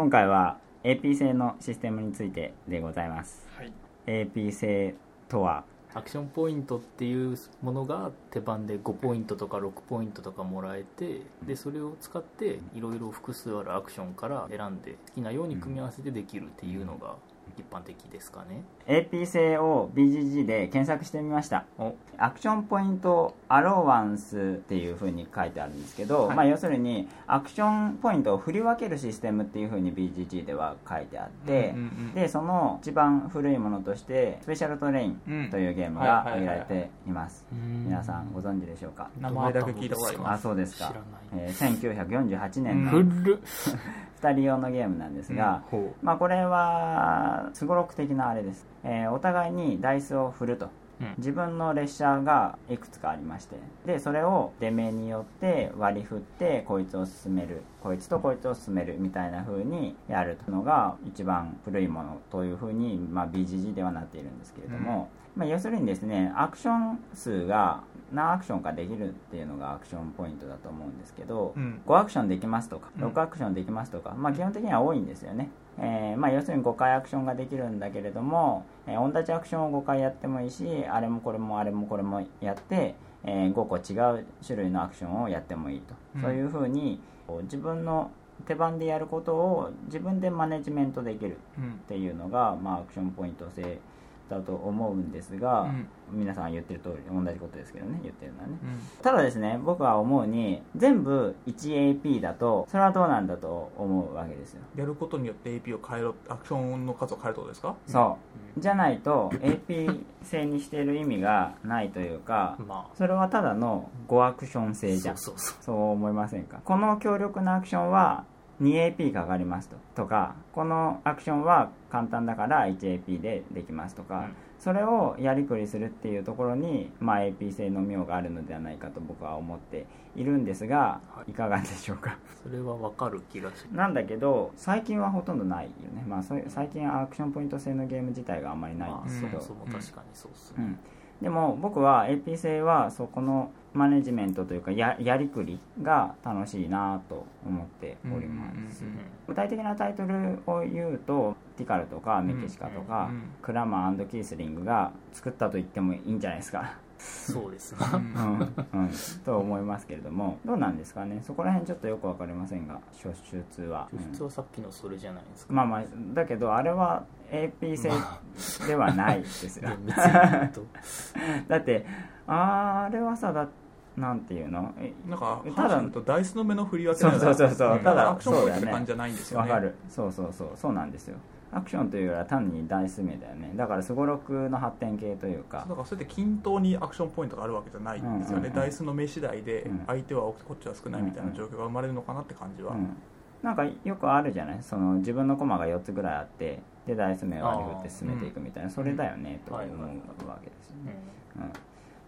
今回は AP 製のシステムについてでございます。はい。AP 制とは？アクションポイントっていうものが手番で5ポイントとか6ポイントとかもらえてでそれを使っていろいろ複数あるアクションから選んで好きなように組み合わせてできるっていうのが一般的ですかね。AP 制を BGG で検索してみました。お。 action point allowance っていうふうに書いてあるんですけど、はい。まあ、要するにアクションポイントを振り分けるシステムっていうふうに BGG では書いてあって、うんうんでその一番古いものとしてスペシャルトレインうん。というゲームが挙げはいはいられています。皆さんご存知でしょうか？名前だけ聞いたことありあます。そうですか。知らない。えー1948年のう 2人用のゲームなんですが、ほまあ、これはすごろく的なあれです、えーお互いにダイスを振ると。う、うん。自分の列車がいくつかありまして。でそれを出目によって割り振ってこいつを進める。こいつとこいつを進める。みたいな風にやるのが一番古いものという風に、まあ、BGG ではなっているんですけれども、まあ、要するにですねアクション数が何アクションかできるっていうのがアクションポイントだと思うんですけど、うん。5アクションできますとかうん。6アクションできますとか、まあ、基本的には多いんですよね、えーまあ、要するに5回アクションができるんだけれども、えー同じアクションを5回やってもいいしあれもこれもあれもこれもやって、え5個違う種類のアクションをやってもいいと、うん。そういうふうに自分の手番でやることを自分でマネジメントできるうんっていうのが、まあ、アクションポイント制だと思うんですが、うん。皆さんが言ってる通り同じことですけどね言ってるのはね。うん。ただですね僕は思うに全部 1AP だとそれはどうなんだと思うわけですよ。やることによって AP を変えろアクションの数を変えるってことですか？そう。じゃないと AP 制にしてる意味がないというかまそれはただの5アクションあ制じゃん。そうそうそそう思いませんか？この強力なアクションは 2AP かかりますと。とかこのアクションは簡単だから 1AP でできますとか、うん。それをやりくりするっていうところに、まあ、AP 性の妙があるのではないかと僕は思っているんですが、い、かがでしょうか？うそれはわかる気がすなんだけど最近はほとんどないよね、まあ、そういう最近アクションポイント制のゲーム自体があんまりないんまあですけど、そもそも確かにそうっすね。うん、でも僕は AP 制はそこのマネジメントというかややりくりが楽しいなと思っております、うんうんうん具体的なタイトルを言うとティカルとかメキシカとか、うんうんクラマーキースリングが作ったと言ってもいいんじゃないですか。そうですね うんうん、うん、と思いますけれどもどうなんですかね？そこら辺ちょっとよく分かりませんが初出は、うん。普通はさっきのそれじゃないですか。まあまあだけどあれは AP 制ではないですよ厳密に言うと。だってあれはさだなんていうの？えなんかただとダイスの目の振り分けそうそうそうそう。ん。ただアクションって感じじゃないんですよね。わかる。そうそうそう。そうなんですよ。アクションというよりは単にダイス目だよね。だからすごろくの発展系というか。だからそれで均等にアクションポイントがあるわけじゃないんですよね、うんうんうん。ダイスの目次第でうん。相手は多くてこっちは少ないみたいな状況が生まれるのかなって感じは、うん、なんかよくあるじゃないその自分の駒が4つぐらいあってでダイス目を割り振って進めていくみたいなそれだよねと思うわけですよね、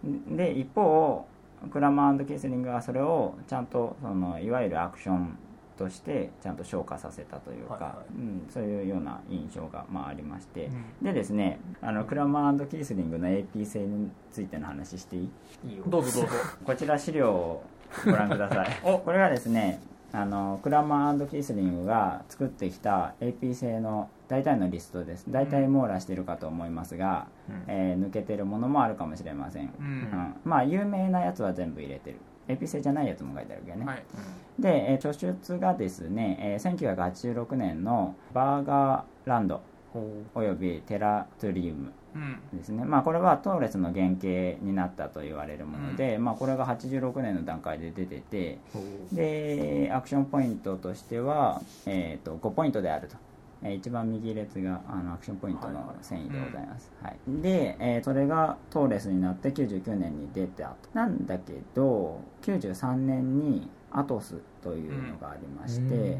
うん、で一方クラマーキースリングはそれをちゃんとそのいわゆるアクションとしてちゃんと消化させたというか、はいはうん、そういうような印象がまあありまして、うん。でですねあのクラマーキースリングの AP 性についての話していい？いいよ。どうぞどうぞ。こちら資料をご覧ください。お。これがですねあのクラマーキースリングが作ってきた AP 製の大体のリストです。大体網羅してるかと思いますが、うん。えー抜けてるものもあるかもしれません、ううん。んまあ有名なやつは全部入れてる。AP 製じゃないやつも書いてあるけどね、はい。で、えー著出がですね、えー1986年のバーガーランドほおよびテラトリウムうん。ですね、まあ、これはトーレスの原型になったと言われるもので、まあ、これが86年の段階で出ててでアクションポイントとしては、えー、と5ポイントであると、えー一番右列があのアクションポイントの遷移でございます、はい。で、えーそれがトーレスになって99年に出たと。なんだけど93年にアトスというのがありまして、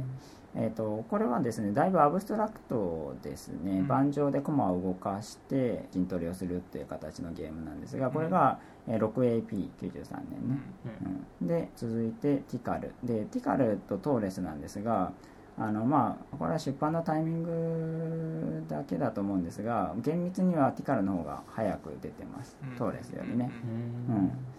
えー、とこれはですねだいぶアブストラクトですね、うん。盤上で駒を動かして陣取りをするっていう形のゲームなんですがこれが、えー 6AP93 年ね、うん。うん。で続いてティカル。でティカルとトーレスなんですがあのまあこれは出版のタイミングだけだと思うんですが厳密にはティカルの方が早く出てます、うん。トーレスよりね、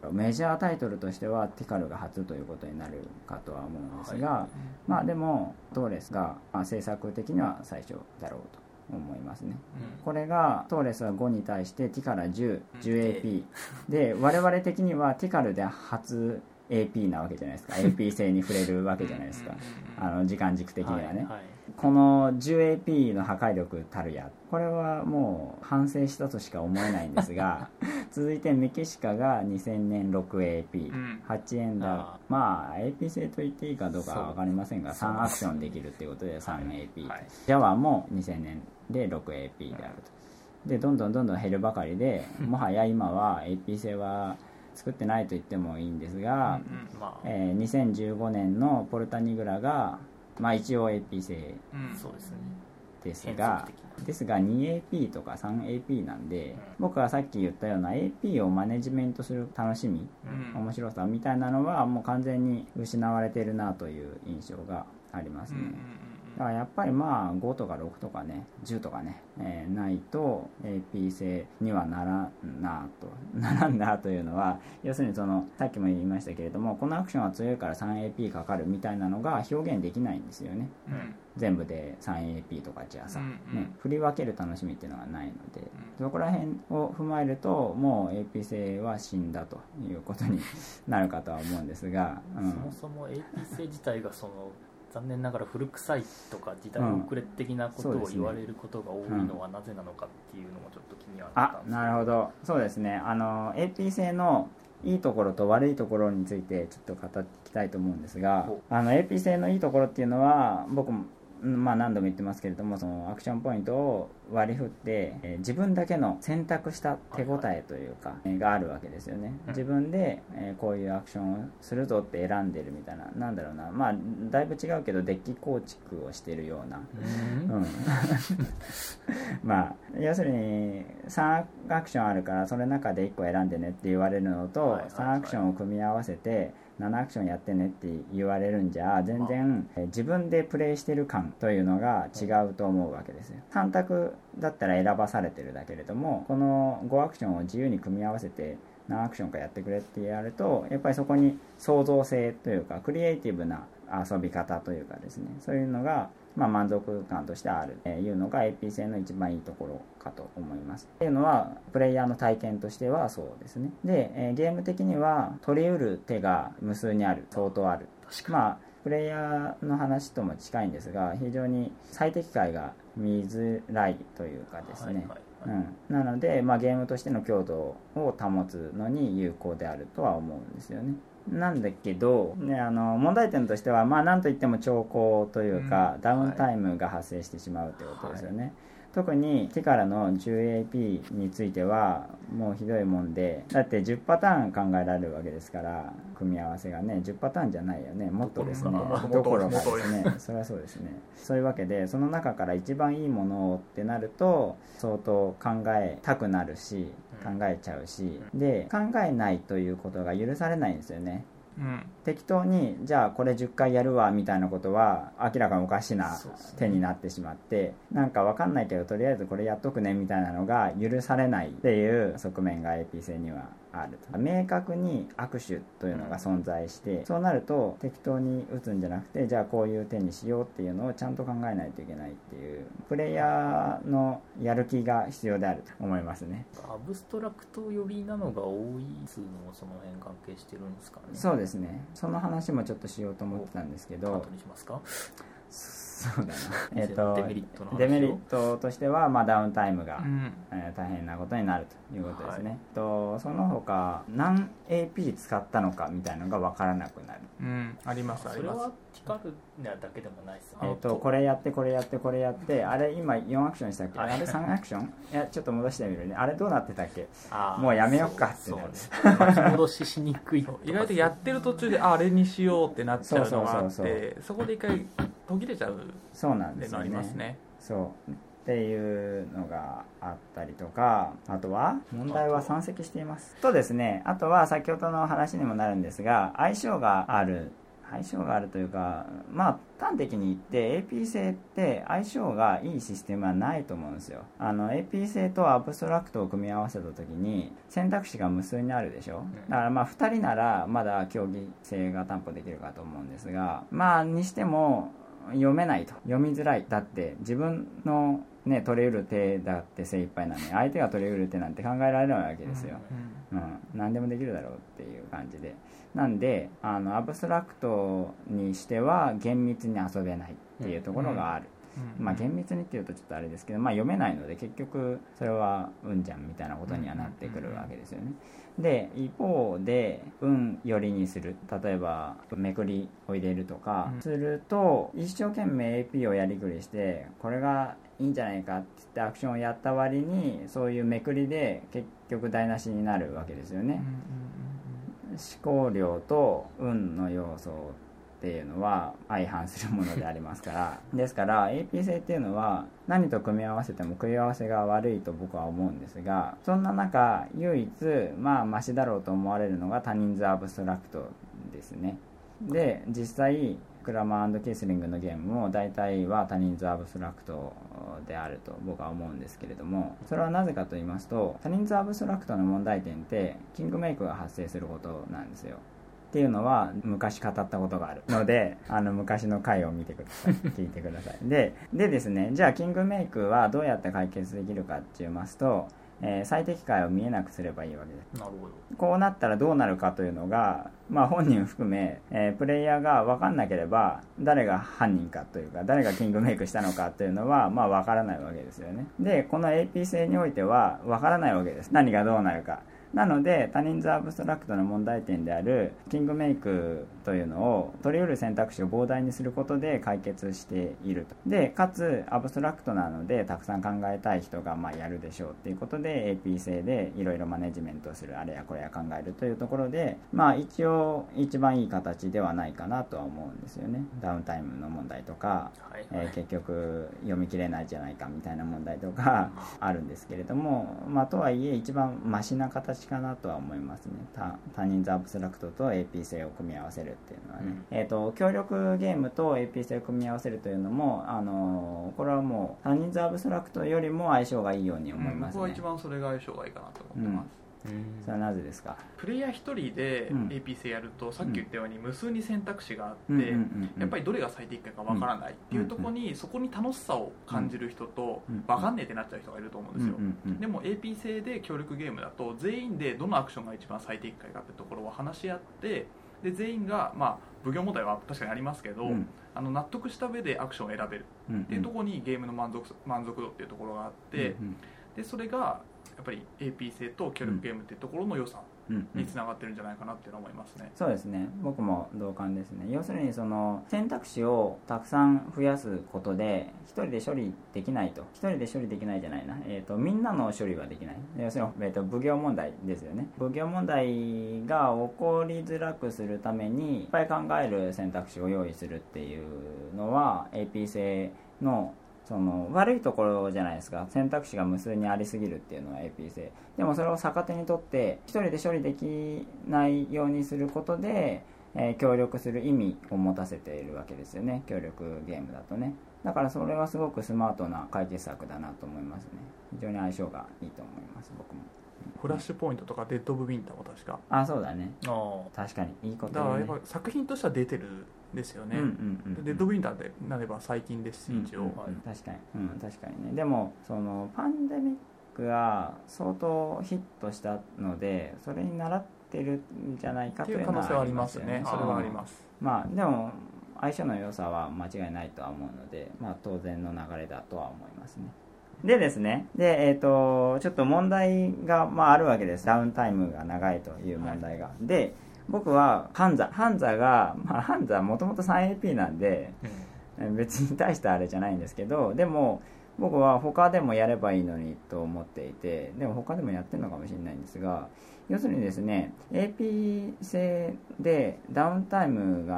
ううん、メジャータイトルとしてはティカルが初ということになるかとは思うんですが、まあでもトーレスが、まあ、制作的には最初だろうと思いますね。これがトーレスは5に対してティカラ 1010AP で我々的にはティカルで初 AP なわけじゃないですか。AP 性に触れるわけじゃないですか。あの時間軸的にはね、はいはい。この 10AP の破壊力たるやこれはもう反省したとしか思えないんですが 続いてメキシカが2000年 6AP、うん。8エンダーあ。まあ AP 性と言っていいかどうかは分かりませんがそう3アクションできるっていうことで 3AP、はい。ジャワも2000年で 6AP であると。でどんどんどんどん減るばかりで もはや今は AP 性は作ってないと言ってもいいんですが、まあ、えー2015年のポルタニグラが、まあ、一応 AP 製そうですねですが変則ですが 2AP とか 3AP なんで、僕がさっき言ったような AP をマネジメントする楽しみ、うん。面白さみたいなのはもう完全に失われてるなという印象がありますね、だからやっぱりまあ5とか6とかね10とかね、えーないと AP 性にはならんなと。ならんなというのは要するにそのさっきも言いましたけれどもこのアクションは強いから 3AP かかるみたいなのが表現できないんですよね。全部で 3AP とかじゃあさ、うんうん。ね、振り分ける楽しみっていうのがないので、そこら辺を踏まえるともう AP 性は死んだということになるかとは思うんですが、うん。そもそも AP 性自体がその残念ながら古臭いとか時代遅れ的なことを言われることが多いのはなぜなのかっていうのもちょっと気にはなったあんですけなるほど。そうですね。あの AP 性のいいところと悪いところについてちょっと語っていきたいと思うんですがほあの AP 性のいいところっていうのは僕もうんまあ何度も言ってますけれどもそのアクションポイントを割り振って、えー自分だけの選択した手応えというか、えーがあるわけですよね。うん。自分で、えーこういうアクションをするぞって選んでるみたいななんだろうな。まあだいぶ違うけどデッキ構築をしてるような。うん。うん、まあ要するに3アクションあるからそれの中で1個選んでねって言われるのと、はいはいはい。3アクションを組み合わせて7アクションやってねって言われるんじゃ全然自分でプレイしてる感というのが違うと思うわけですよ。3択だったら選ばされてるだけれどもこの5アクションを自由に組み合わせて何アクションかやってくれってやるとやっぱりそこに創造性というかクリエイティブな遊び方というかですねそういうのが、まあ、満足感としてある、えーいうのが AP 性の一番いいところかと思います。っていうのはプレイヤーの体験としてはそうですね。で、えーゲーム的には取りうる手が無数にある相当ある。確かまあプレイヤーの話とも近いんですが非常に最適解が見づらいというかですね、はいはいはい。うん、なので、まあ、ゲームとしての強度を保つのに有効であるとは思うんですよねなんだけど、ね、あの問題点としては、まあ、なんといっても兆候というか、うん。ダウンタイムが発生してしまうということですよね、特にティカラの 10AP についてはもうひどいもんでだって10パターン考えられるわけですから組み合わせがね10パターンじゃないよね。もっとですね。どころかですね。それはそうですね。そういうわけでその中から一番いいものをってなると相当考えたくなるし考うんえちゃうしで考えないということが許されないんですよね。うん。適当にじゃあこれ10回やるわみたいなことは明らかにおかしな手になってしまってなんかわかんないけどとりあえずこれやっとくねみたいなのが許されないっていう側面が AP 性にはある。と明確に握手というのが存在してそうなると適当に打つんじゃなくてじゃあこういう手にしようっていうのをちゃんと考えないといけないっていうプレイヤーのやる気が必要であると思いますね。アブストラクト寄りなのが多いつうのもその辺関係してるんですかね。そうですね。その話もちょっとしようと思ってたんですけど。後にしますか？そうだな。えっとデメリットの話を。デメリットとしては、まあ、ダウンタイムが、うん。えー大変なことになるということですね、はい。とその他何 AP 使ったのかみたいのが分からなくなる。うんありますあそれります。はティカルだけでもないですよえー、とこれやってこれやってこれやってあれ今4アクションしたっけ？はい。あれ3アクション？いやちょっと戻してみるね。あれどうなってたっけ？もうやめよっかってそうなるそう戻ししにくい 意外とやってる途中でああれにしようってなっちゃうのがあっそうそうそうてそこで一回途切れちゃうっそうなんていうのあですよねりますね。そうっていうのがあったりとかあとは問題は山積しています。とですねあとは先ほどの話にもなるんですが相性がある相性があるというかまあ端的に言って AP 性って相性がいいシステムはないと思うんですよ。あの AP 性とアブストラクトを組み合わせた時に選択肢が無数にあるでしょ？だからまあ2人ならまだ競技性が担保できるかと思うんですがまあにしても読めないと。読みづらい。だって自分のね取れうる手だって精一杯なのに相手が取れうる手なんて考えられないわけですよ、うん、何でもできるだろうっていう感じで。なんであのアブストラクトにしては厳密に遊べないっていうところがある、まあ、厳密にっていうとちょっとあれですけど、まあ、読めないので結局それはうんじゃんみたいなことにはなってくるわけですよね。で一方で運寄りにする。例えばめくりを入れるとかすると一生懸命 AP をやりくりしてこれがいいんじゃないかって言ってアクションをやった割にそういうめくりで結局台無しになるわけですよね、思考量と運の要素っていうのは相反するものでありますから。ですから AP 性っていうのは何と組み合わせても組み合わせが悪いと僕は思うんですがそんな中唯一まあマシだろうと思われるのが多人数アブストラクトですね。で実際クラマーキスリングのゲームも大体は多人数アブストラクトであると僕は思うんですけれどもそれはなぜかと言いますと多人数アブストラクトの問題点ってキングメイクが発生することなんですよ。っていうのは昔語ったことがある。のであの昔の回を見てください。聞いてください。ででですねじゃあキングメイクはどうやって解決できるかって言いますとえー、最適解を見えなくすればいいわけです。なるほど。こうなったらどうなるかというのが、まあ、本人含め、えー、プレイヤーが分かんなければ誰が犯人かというか誰がキングメイクしたのかというのは、まあ、分からないわけですよね。でこの AP 性においては分からないわけです。何がどうなるかなので多人数アブストラクトの問題点であるキングメイクというのを取り得る選択肢を膨大にすることで解決していると。でかつアブストラクトなのでたくさん考えたい人がまあやるでしょうっていうことで AP 制でいろいろマネジメントするあれやこれや考えるというところでまあ一応一番いい形ではないかなとは思うんですよね。ダウンタイムの問題とか、はいはい、えー、結局読み切れないじゃないかみたいな問題とか あるんですけれどもまあとはいえ一番マシな形かなとは思いますね。他人数アブストラクトと AP 性を組み合わせるっていうのはね、うん、えーと、協力ゲームと AP 性を組み合わせるというのも、あのー、これはもう他人数アブストラクトよりも相性がいいように思います、ね、僕は一番それが相性がいいかなと思ってます、うんそれはなぜですか？プレイヤー1人で AP 性やると、さっき言ったように無数に選択肢があって、やっぱりどれが最適解かわからないっていうところに、そこに楽しさを感じる人と、わかんねえってなっちゃう人がいると思うんですよ、でも AP 性で協力ゲームだと全員でどのアクションが一番最適解かってところを話し合ってで全員が、まあ、奉行問題は確かにありますけど、あの納得した上でアクションを選べるっていうところにゲームの満足満足度っていうところがあって、でそれがやっぱり AP 性と協力ゲームっていうところの良さにつながってるんじゃないかなっていうのは思いますね、そうですね。僕も同感ですね。要するにその選択肢をたくさん増やすことで1人で処理できないと。1人で処理できないじゃないな、えーと、みんなの処理はできない。要するに、えーと、奉行問題ですよね。奉行問題が起こりづらくするためにいっぱい考える選択肢を用意するっていうのは AP 性のその悪いところじゃないですか。選択肢が無数にありすぎるっていうのは AP 性。でもそれを逆手にとって1人で処理できないようにすることで、えー、協力する意味を持たせているわけですよね。協力ゲームだとね。だからそれはすごくスマートな解決策だなと思いますね。非常に相性がいいと思います僕も。フラッシュポイントとかデッド・オブ・ウィンターも確か。あそうだね。確かに。いいこと、ね、だからやっぱ作品としては出てるですよね、デッドウィンターでなれば最近ですし、一応、うん。うん、確かに、うん、確かにね。でもそのパンデミックが相当ヒットしたのでそれに習ってるんじゃないかという可能性はありますね。それはあります。まあでも相性の良さは間違いないとは思うので、まあ、当然の流れだとは思いますね。でですね、で、えっ、ー、と、ちょっと問題が、まあ、あるわけです。ダウンタイムが長いという問題が。はい、で、僕はハンザハンザが、まあ、ハンザはもともと 3AP なんで、うん、別に大したあれじゃないんですけどでも僕は他でもやればいいのにと思っていてでも他でもやってるのかもしれないんですが要するにですね AP 制でダウンタイムが、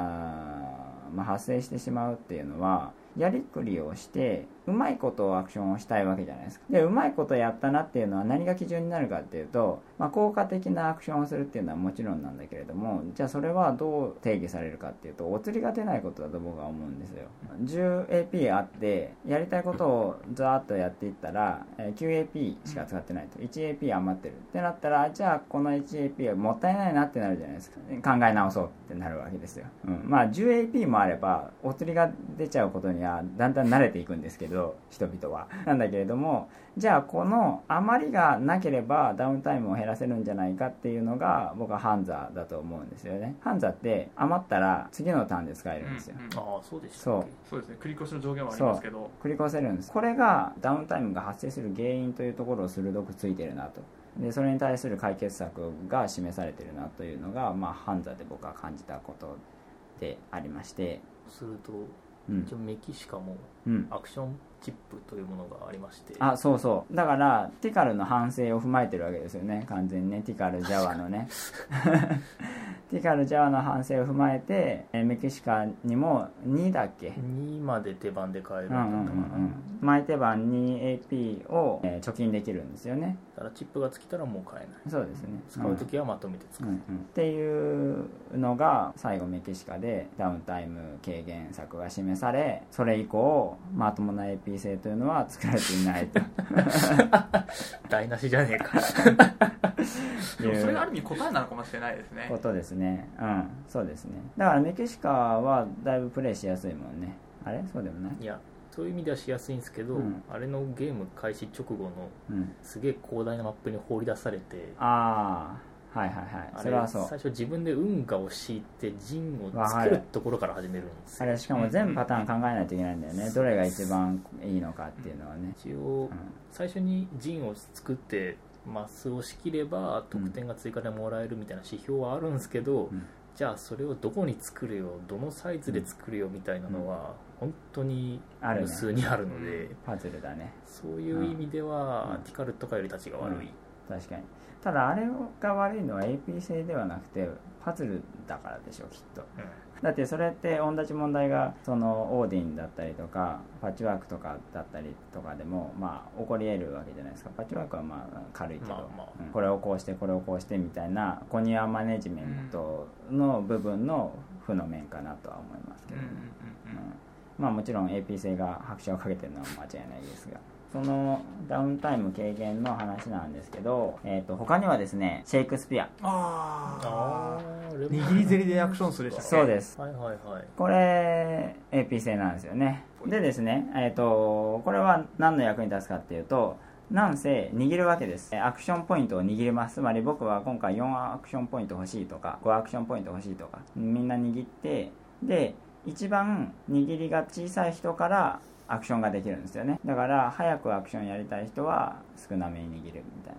まあ、発生してしまうっていうのはやりくりをしてうまいことアクションをしたいわけじゃないですか。でうまいことやったなっていうのは何が基準になるかっていうと、まあ、効果的なアクションをするっていうのはもちろんなんだけれどもじゃあそれはどう定義されるかっていうとお釣りが出ないことだと僕は思うんですよ。10AP あってやりたいことをザーッとやっていったら 9AP しか使ってないと。1AP 余ってる。ってなったらじゃあこの 1AP はもったいないなってなるじゃないですか。考え直そうってなるわけですよ、うん、まあ 10AP もあればお釣りが出ちゃうことにはだんだん慣れていくんですけど人々は。なんだけれどもじゃあこの余りがなければダウンタイムを減らせるんじゃないかっていうのが僕はハンザだと思うんですよね。ハンザって余ったら次のターンで使えるんですよ、うんうん、ああそうでしたそう。そうですね。繰り越しの上限はありますけど。繰り越せるんです。これがダウンタイムが発生する原因というところを鋭くついてるなと。でそれに対する解決策が示されてるなというのが、まあ、ハンザで僕は感じたことでありまして。すると、うん、メキシカもアクションチップというものがありまして、あそうそう。だからティカルの反省を踏まえてるわけですよね。完全にね。ティカル・ジャワのね。ティカル・ジャワの反省を踏まえてメキシカにも2だっけ？2まで手番で買えるんだったかな、うんうんうん、前手番 2AP を、えー、貯金できるんですよね。だからチップが尽きたらもう買えない。そうですね。使う時はまとめて使う、うん。うん、っていうのが最後メキシカでダウンタイム軽減策が示されそれ以降まともな AP 性というのは作られていないと。台無しじゃねえか。それがある意味答えなのかもしれないですね。ことですね。うんそうですね。だからメキシカはだいぶプレイしやすいもんね。あれ？そうでもない？いやそういう意味ではしやすいんですけど、うん、あれのゲーム開始直後の、うん、すげえ広大なマップに放り出されてああはいはいはい。それはそう。最初自分で運河を敷いて陣を作るところから始めるんですあれしかも全パターン考えないといけないんだよね、うん、どれが一番いいのかっていうのはね。一応、最初に陣を作ってマスを仕切れば得点が追加でもらえるみたいな指標はあるんですけど、じゃあそれをどこに作るよどのサイズで作るよみたいなのは本当に無数にあるので、パズルだねそういう意味では、ティカルとかより立ちが悪い、確かにただあれが悪いのは AP 製ではなくてパズルだからでしょうきっと、だってそれって同じ問題がそのオーディンだったりとかパッチワークとかだったりとかでもまあ起こり得るわけじゃないですか。パッチワークはまあ軽いけど、まあまあ。うん、これをこうしてこれをこうしてみたいなコニアマネジメントの部分の負の面かなとは思いますけどね、うん、まあもちろん AP 性が拍車をかけてるのは間違いないですがそのダウンタイム軽減の話なんですけど、えー、と他にはですねシェイクスピア。ああ握り競りでアクションするでしたそうです。はいはいはい。これ AP 制なんですよね。でですね、えーと、これは何の役に立つかっていうとなんせ握るわけです。アクションポイントを握ります。つまり僕は今回4アクションポイント欲しいとか5アクションポイント欲しいとかみんな握ってで一番握りが小さい人からアクションができるんですよね。だから早くアクションやりたい人は少なめに握るみたい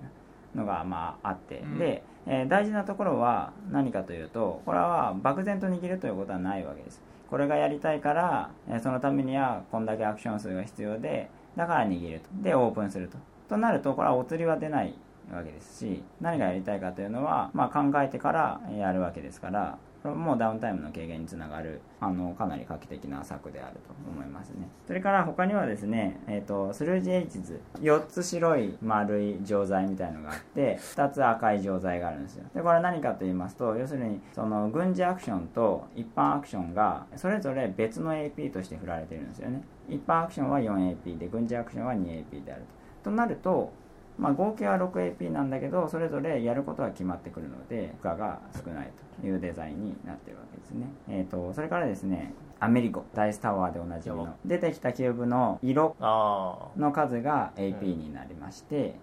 なのがまああって、うん、で、えー、大事なところは何かというとこれは漠然と握るということはないわけです。これがやりたいから、えー、そのためにはこんだけアクション数が必要でだから握ると。でオープンすると。となるとこれはお釣りは出ないわけですし何がやりたいかというのは、まあ、考えてからやるわけですからこれもダウンタイムの軽減につながるあのかなり画期的な策であると思いますね。それから他にはですね、えーと、スルージエイチズ4つ白い丸い錠剤みたいのがあって2つ赤い錠剤があるんですよ。でこれは何かと言いますと要するにその軍事アクションと一般アクションがそれぞれ別の AP として振られてるんですよね。一般アクションは 4AP で軍事アクションは 2AP であると。となるとまあ、合計は 6AP なんだけどそれぞれやることは決まってくるので負荷が少ないというデザインになってるわけですね、えーと、それからですねアメリコダイスタワーでおなじみの出てきたキューブの色の数が AP になりまして、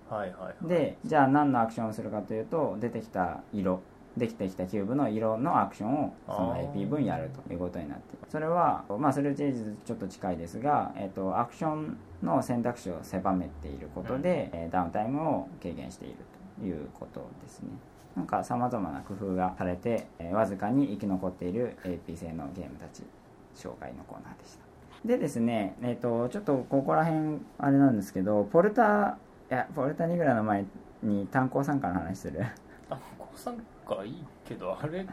でじゃあ何のアクションをするかというと出てきた色できてきたキューブの色のアクションをその AP 分やるということになってそれはまあそれチェイズちょっと近いですが、えーと、アクションの選択肢を狭めていることで、うん、ダウンタイムを軽減しているということですね。なんかさまざまな工夫がされて、えー、わずかに生き残っている AP 製のゲームたち紹介のコーナーでした。でですね、えーと、ちょっとここら辺あれなんですけどポルタいやポルタニグラの前に炭鉱参加の話する。炭鉱参加いいけどあれ？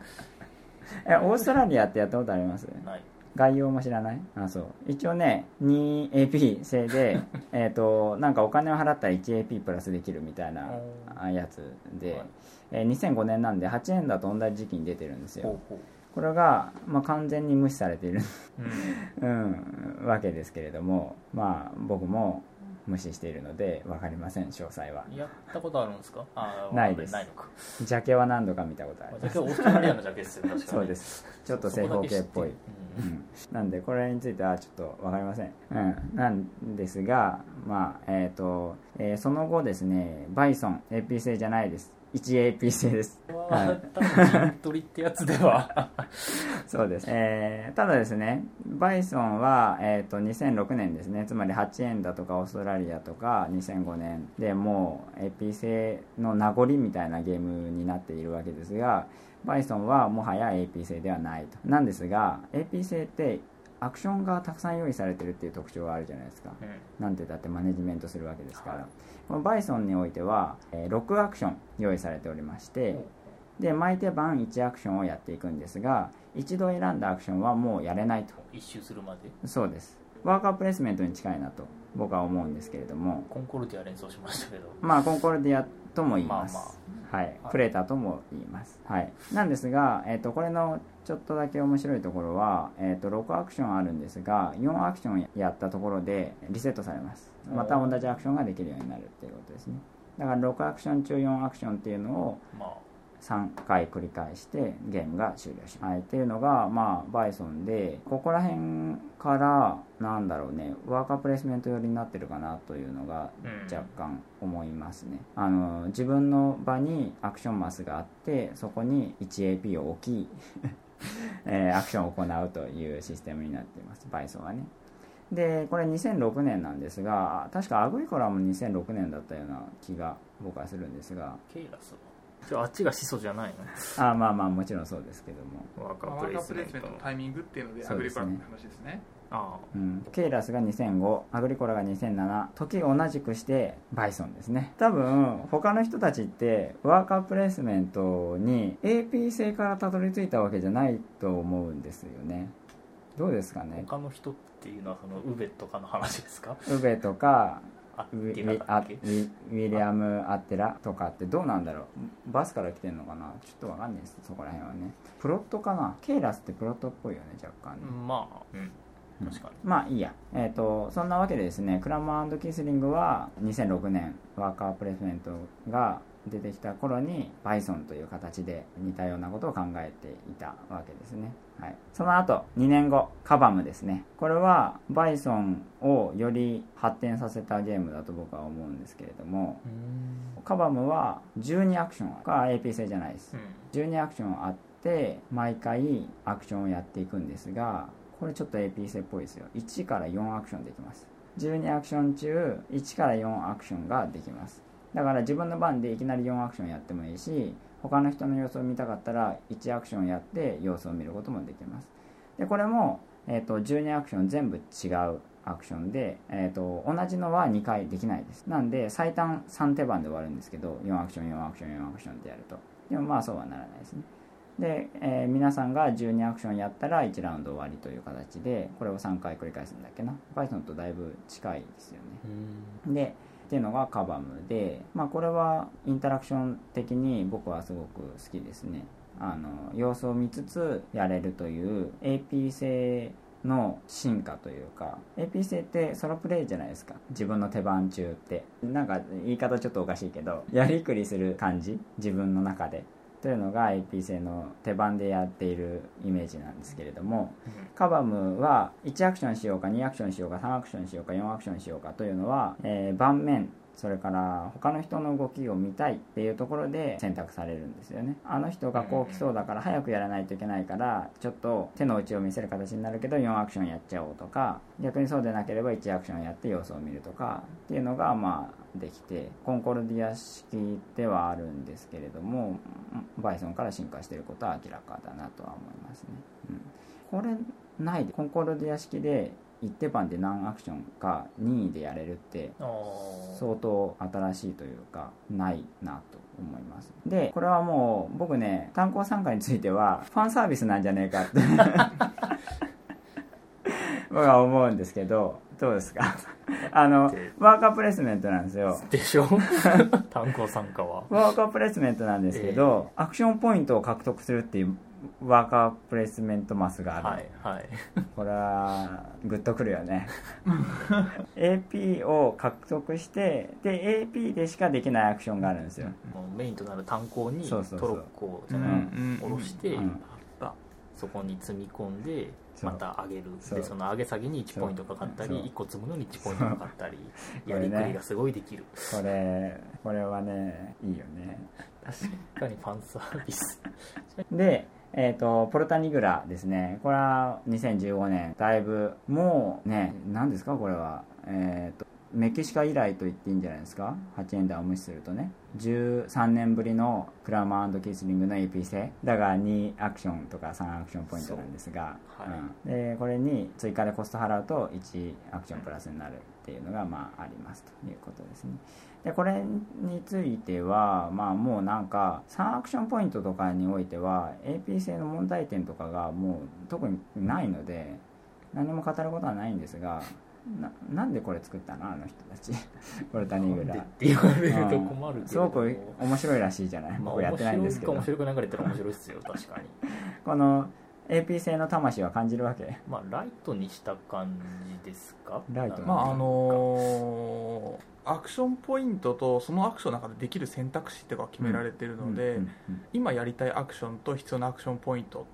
えオーストラリアってやったことあります？ない。概要も知らない？あそう。一応ね 2AP 制で えとなんかお金を払ったら 1AP プラスできるみたいなやつで、はい、えー、2005年なんで8円だと同じ時期に出てるんですよ。これが、まあ、完全に無視されているうん、うん、わけですけれどもまあ僕も無視しているので分かりません詳細は。やったことあるんですか？ない。です。ないのか。ジャケは何度か見たことあるジャケはオーストラリアのジャケですよ確かそうです。ちょっと正方形っぽい、うん、なんでこれについてはちょっと分かりません、うん、なんですがまあえっ、ー、と、えー、その後ですねバイソン AP 製じゃないです 1AP 製です。はい。取りってやつでは そうです。えー、ただですね、バイソンは、えーと、2006年ですね、つまり8円だとかオーストラリアとか2005年でもう AP 製の名残みたいなゲームになっているわけですが、バイソンはもはや AP 製ではないと。なんですが、AP 製ってアクションがたくさん用意されてるっていう特徴があるじゃないですか、うん、なんてだってマネジメントするわけですから、はい、このバイソンにおいては、えー、6アクション用意されておりまして、で毎手番1アクションをやっていくんですが一度選んだアクションはもうやれないと。一周するまで？そうです。ワーカープレイスメントに近いなと僕は思うんですけれども。コンコルディア連想しましたけど。まあコンコルディアとも言います、まあまあ、はい、プレーターとも言います、はい、なんですが、えーと、これのちょっとだけ面白いところは、えーと、6アクションあるんですが4アクションやったところでリセットされます。また同じアクションができるようになるっていうことですね。だから6アクション中4アクションっていうのを、まあ3回繰り返してゲームが終了します、はい、っていうのがまあバイソンでここら辺からなんだろうねワーカープレイスメント寄りになってるかなというのが若干思いますね、うん、あの自分の場にアクションマスがあってそこに 1AP を置き えー、アクションを行うというシステムになっています。バイソンはね。でこれ2006年なんですが確かアグリコラも2006年だったような気が僕はするんですがケイラスはあっちが始祖じゃないの？あまあまあもちろんそうですけども。ワーカープレイスメントのタイミングっていうのでアグリコラの話ですね。あうん、ケイラスが2005アグリコラが2007時を同じくしてバイソンですね。多分他の人たちってワーカープレイスメントに AP 製からたどり着いたわけじゃないと思うんですよね。どうですかね？他の人っていうのはそのウベとかの話ですか？ウベとかウィィリアム・アッテラとかってどうなんだろう？バスから来てんのかな？ちょっとわかんないですそこら辺はね。プロットかな？ケイラスってプロットっぽいよね若干ね。まあうん。確かに、まあいいや、えーと、そんなわけでですねクラマーキスリングは2006年ワーカープレスメントが出てきた頃に Python という形で似たようなことを考えていたわけですね、はい、その後2年後カバムですね。これは Python をより発展させたゲームだと僕は思うんですけれどもカバムは12アクションが AP 製じゃないです、うん、12アクションあって毎回アクションをやっていくんですがこれちょっと AP 製っぽいですよ。1から4アクションできます。12アクション中1から4アクションができますだから自分の番でいきなり4アクションやってもいいし他の人の様子を見たかったら1アクションやって様子を見ることもできます。でこれも、えーと、12アクション全部違うアクションで、えーと、同じのは2回できないです。なんで最短3手番で終わるんですけど4アクション4アクション4アクションってやると。でもまあそうはならないですね。で、えー、皆さんが12アクションやったら1ラウンド終わりという形でこれを3回繰り返すんだっけな。Python とだいぶ近いですよね。でっていうのがカバムで、まあ、これはインタラクション的に僕はすごく好きですね。あの様子を見つつやれるという AP 性の進化というか AP 性ってソロプレイじゃないですか。自分の手番中って。なんか言い方ちょっとおかしいけどやりくりする感じ？自分の中で。というのが AP 製の手番でやっているイメージなんですけれども、うん、カバムは1アクションしようか2アクションしようか3アクションしようか4アクションしようかというのは、えー、盤面それから他の人の動きを見たいっていうところで選択されるんですよね。あの人がこう来そうだから早くやらないといけないからちょっと手の内を見せる形になるけど4アクションやっちゃおうとか逆にそうでなければ1アクションやって様子を見るとかっていうのがまあできてコンコルディア式ではあるんですけれどもバイソンから進化していることは明らかだなとは思いますね、うん、これないでコンコルディア式で一手番で何アクションか任意でやれるって相当新しいというかないなと思います。でこれはもう僕ね炭鉱参加についてはファンサービスなんじゃねえかって僕は思うんですけどどうですか？あのワーカープレイスメントなんですよ。でしょ？炭鉱讃歌は。ワーカープレイスメントなんですけど、えー、アクションポイントを獲得するっていうワーカープレイスメントマスがある、はいはい、これはグッとくるよね。AP を獲得してで AP でしかできないアクションがあるんですよ。メインとなる炭鉱にトロッコじゃない、うん、下ろして、うん、そこに積み込んでまた上げる。でその上げ下げに1ポイントかかったり1個積むのに1ポイントかかったりやりくりがすごいできる。これこれはねいいよね。確かに。ファンサービス。でえっ、ー、と、ポルタニグラですね。これは2015年。だいぶ、もうね、何ですか？これは。えっ、ー、と、メキシカ以来と言っていいんじゃないですか？8円台を無視するとね。13年ぶりのクラマーキスリングの AP 制だが2アクションとか3アクションポイントなんですが、はい。うん、でこれに追加でコスト払うと1アクションプラスになるっていうのがまあありますということですね。でこれについてはまあもうなんか3アクションポイントとかにおいては AP 制の問題点とかがもう特にないので何も語ることはないんですがななんでこれ作ったの？あの人たち。ポルタニグラって言われると困るけど、うん、すごく面白いらしいじゃない、まあ、僕やってないんですけど。面白く流れたら面白いっすよ。確かに。この AP 製の魂は感じるわけ？まあライトにした感じですか？ライトまああのー、アクションポイントとそのアクションの中でできる選択肢っていうのが決められてるので、今やりたいアクションと必要なアクションポイント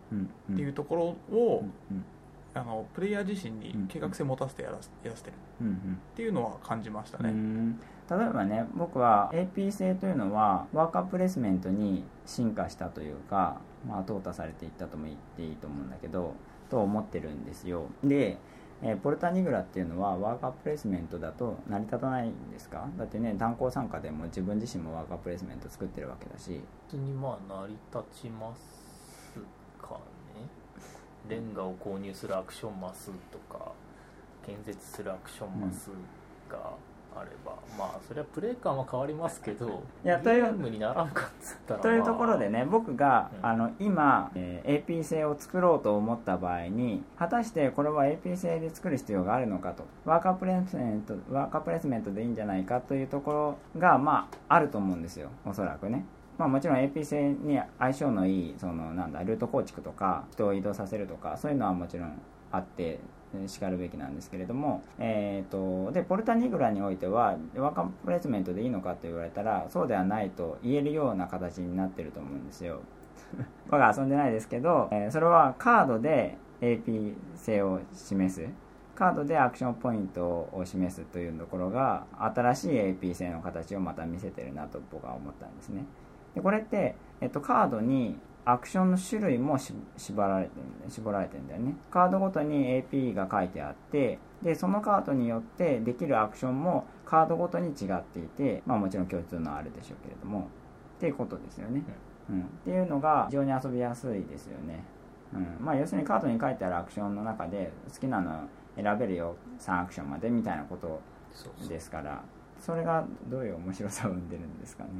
っていうところを、あのプレイヤー自身に計画性を持たせてやらやらせてる。っていうのは感じましたね、例えばね僕は AP 性というのはワーカープレイスメントに進化したというか、まあ、淘汰されていったとも言っていいと思うんだけどと思ってるんですよ。でえー、ポルタニグラっていうのはワーカープレイスメントだと成り立たないんですか？だってね炭鉱参加でも自分自身もワーカープレイスメント作ってるわけだし。普通にまあ成り立ちますレンガを購入するアクションマスとか建設するアクションマスがあれば、うん、まあそれはプレイ感は変わりますけどいやというにならんかっつったら、というところでね僕が、うん、あの今、えー、AP 製を作ろうと思った場合に果たしてこれは AP 製で作る必要があるのかとワーカープレスメントワーカープレスメントでいいんじゃないかというところがまああると思うんですよおそらくねまあ、もちろん AP 製に相性のいいそのなんだルート構築とか人を移動させるとかそういうのはもちろんあってしかるべきなんですけれども、えーと、でポルタニグラにおいてはワーカープレイスメントでいいのかと言われたらそうではないと言えるような形になってると思うんですよ。僕は遊んでないですけど、えー、それはカードで AP 性を示す。カードでアクションポイントを示すというところが新しい AP 性の形をまた見せてるなと僕は思ったんですね。でこれって、えっと、カードにアクションの種類も縛られてる絞られてるんだよね。カードごとに AP が書いてあってでそのカードによってできるアクションもカードごとに違っていて、まあ、もちろん共通のあるでしょうけれども。っていうことですよね、うん、っていうのが非常に遊びやすいですよね、うん。まあ、要するにカードに書いてあるアクションの中で好きなの選べるよ3アクションまでみたいなことですから。それがどういう面白さを生んでるんですかね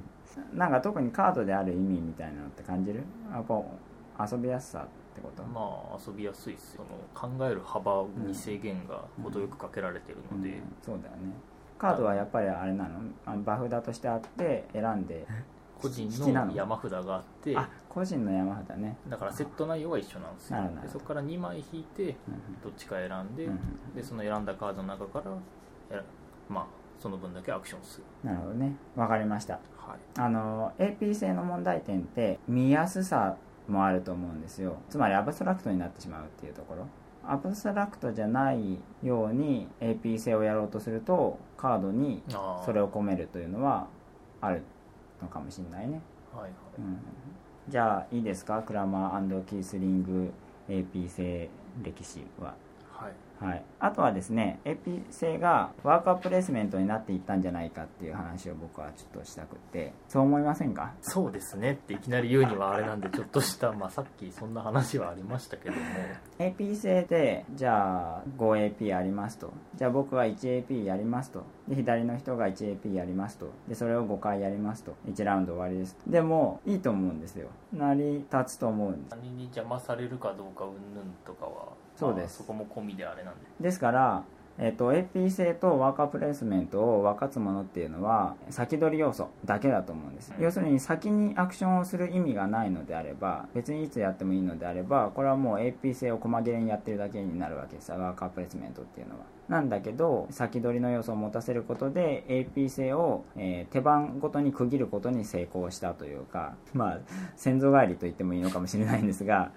なんか特にカードである意味みたいなのって感じる？やっぱ遊びやすさってこと？まあ遊びやすいっすよ考える幅に制限が程よくかけられてるので、うんうん、そうだよね。カードはやっぱりあれなの？あのバフ札としてあって選んで 個人の山札があって。あ個人の山札ね。だからセット内容は一緒なんですよ。でそこから2枚引いてどっちか選んで,、でその選んだカードの中からまあその分だけアクションする。なるほどね。分かりました、はい、あの AP 性の問題点って見やすさもあると思うんですよ。つまりアブストラクトになってしまうっていうところ。アブストラクトじゃないように AP 性をやろうとするとカードにそれを込めるというのはあるのかもしれないね、はいはい。うん、じゃあいいですか？クラマーキースリング AP 性歴史ははい、あとはですねエピ性がワークアップレースメントになっていったんじゃないかっていう話を僕はちょっとしたくって。そう思いませんか？そうですね。っていきなり言うにはあれなんでちょっとした、まあ、さっきそんな話はありましたけども。AP 性でじゃあ 5AP ありますと。じゃあ僕は 1AP やりますと。で左の人が 1AP やりますと。でそれを5回やりますと。1ラウンド終わりです。でもいいと思うんですよ。成り立つと思うんです。何に邪魔されるかどうかうんぬんとかはそうです。そこも込みであれなんで。ですからえっと、AP 性とワーカープレイスメントを分かつものっていうのは先取り要素だけだと思うんです、要するに先にアクションをする意味がないのであれば別にいつやってもいいのであればこれはもう AP 性を細切れにやってるだけになるわけです。ワーカープレイスメントっていうのは。なんだけど先取りの要素を持たせることで AP 性を、えー、手番ごとに区切ることに成功したというかまあ先祖返りと言ってもいいのかもしれないんですが、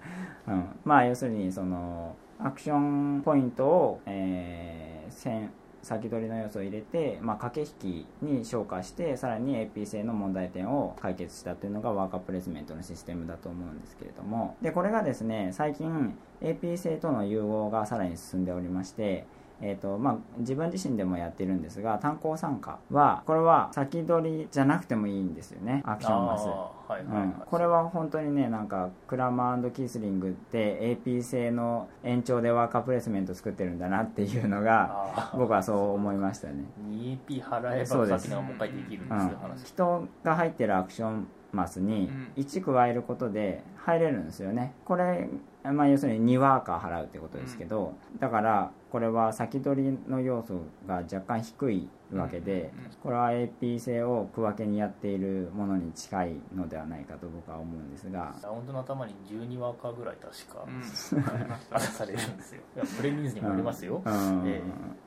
うん、まあ要するにそのアクションポイントを、えー先取りの要素を入れて、まあ、駆け引きに昇華してさらに AP 性の問題点を解決したというのがワーカープレイスメントのシステムだと思うんですけれども。でこれがですね最近 AP 性との融合がさらに進んでおりましてえーとまあ、自分自身でもやってるんですが単行参加はこれは先取りじゃなくてもいいんですよねアクションマス、はいはいはい、うん、これは本当にねなんかクラマーキースリングって AP 製の延長でワーカープレイスメント作ってるんだなっていうのが僕はそう思いましたね。2AP 払えば先がもう一回できるんですよ、うん、人が入ってるアクションマスに1加えることで入れるんですよね。これまあ、要するに2ワーカー払うってことですけど、だからこれは先取りの要素が若干低いわけで、これは AP 性を区分けにやっているものに近いのではないかと僕は思うんですが。ラウンドの頭に12ワーカーぐらい確か、うん、されるんですよ。いやプレミニズにもありますよ、うん。うんえ。ー、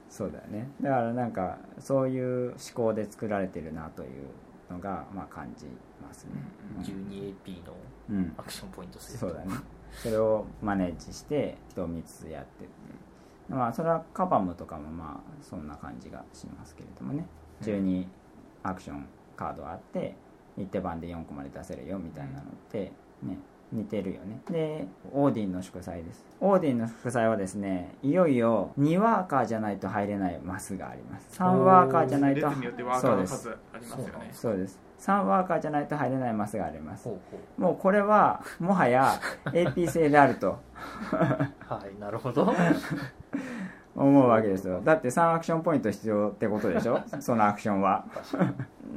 そうだよね。だからなんかそういう思考で作られてるなというのがまあ感じますね、うん、12AP のアクションポイントそうだね。それをマネージして人を見つつやってまあそれはカバムとかもまあそんな感じがしますけれどもね。12アクションカードあって一手番で4個まで出せるよみたいなのってね似てるよね。でオーディンの祝祭です。オーディンの祝祭はですねいよいよ2ワーカーじゃないと入れないマスがあります。3ワーカーじゃないとそうです。そうです3ワーカーじゃないと入れないマスがあります。もうこれはもはや AP 制であると。はいなるほど。思うわけですよ。だって3アクションポイント必要ってことでしょ？そのアクションは。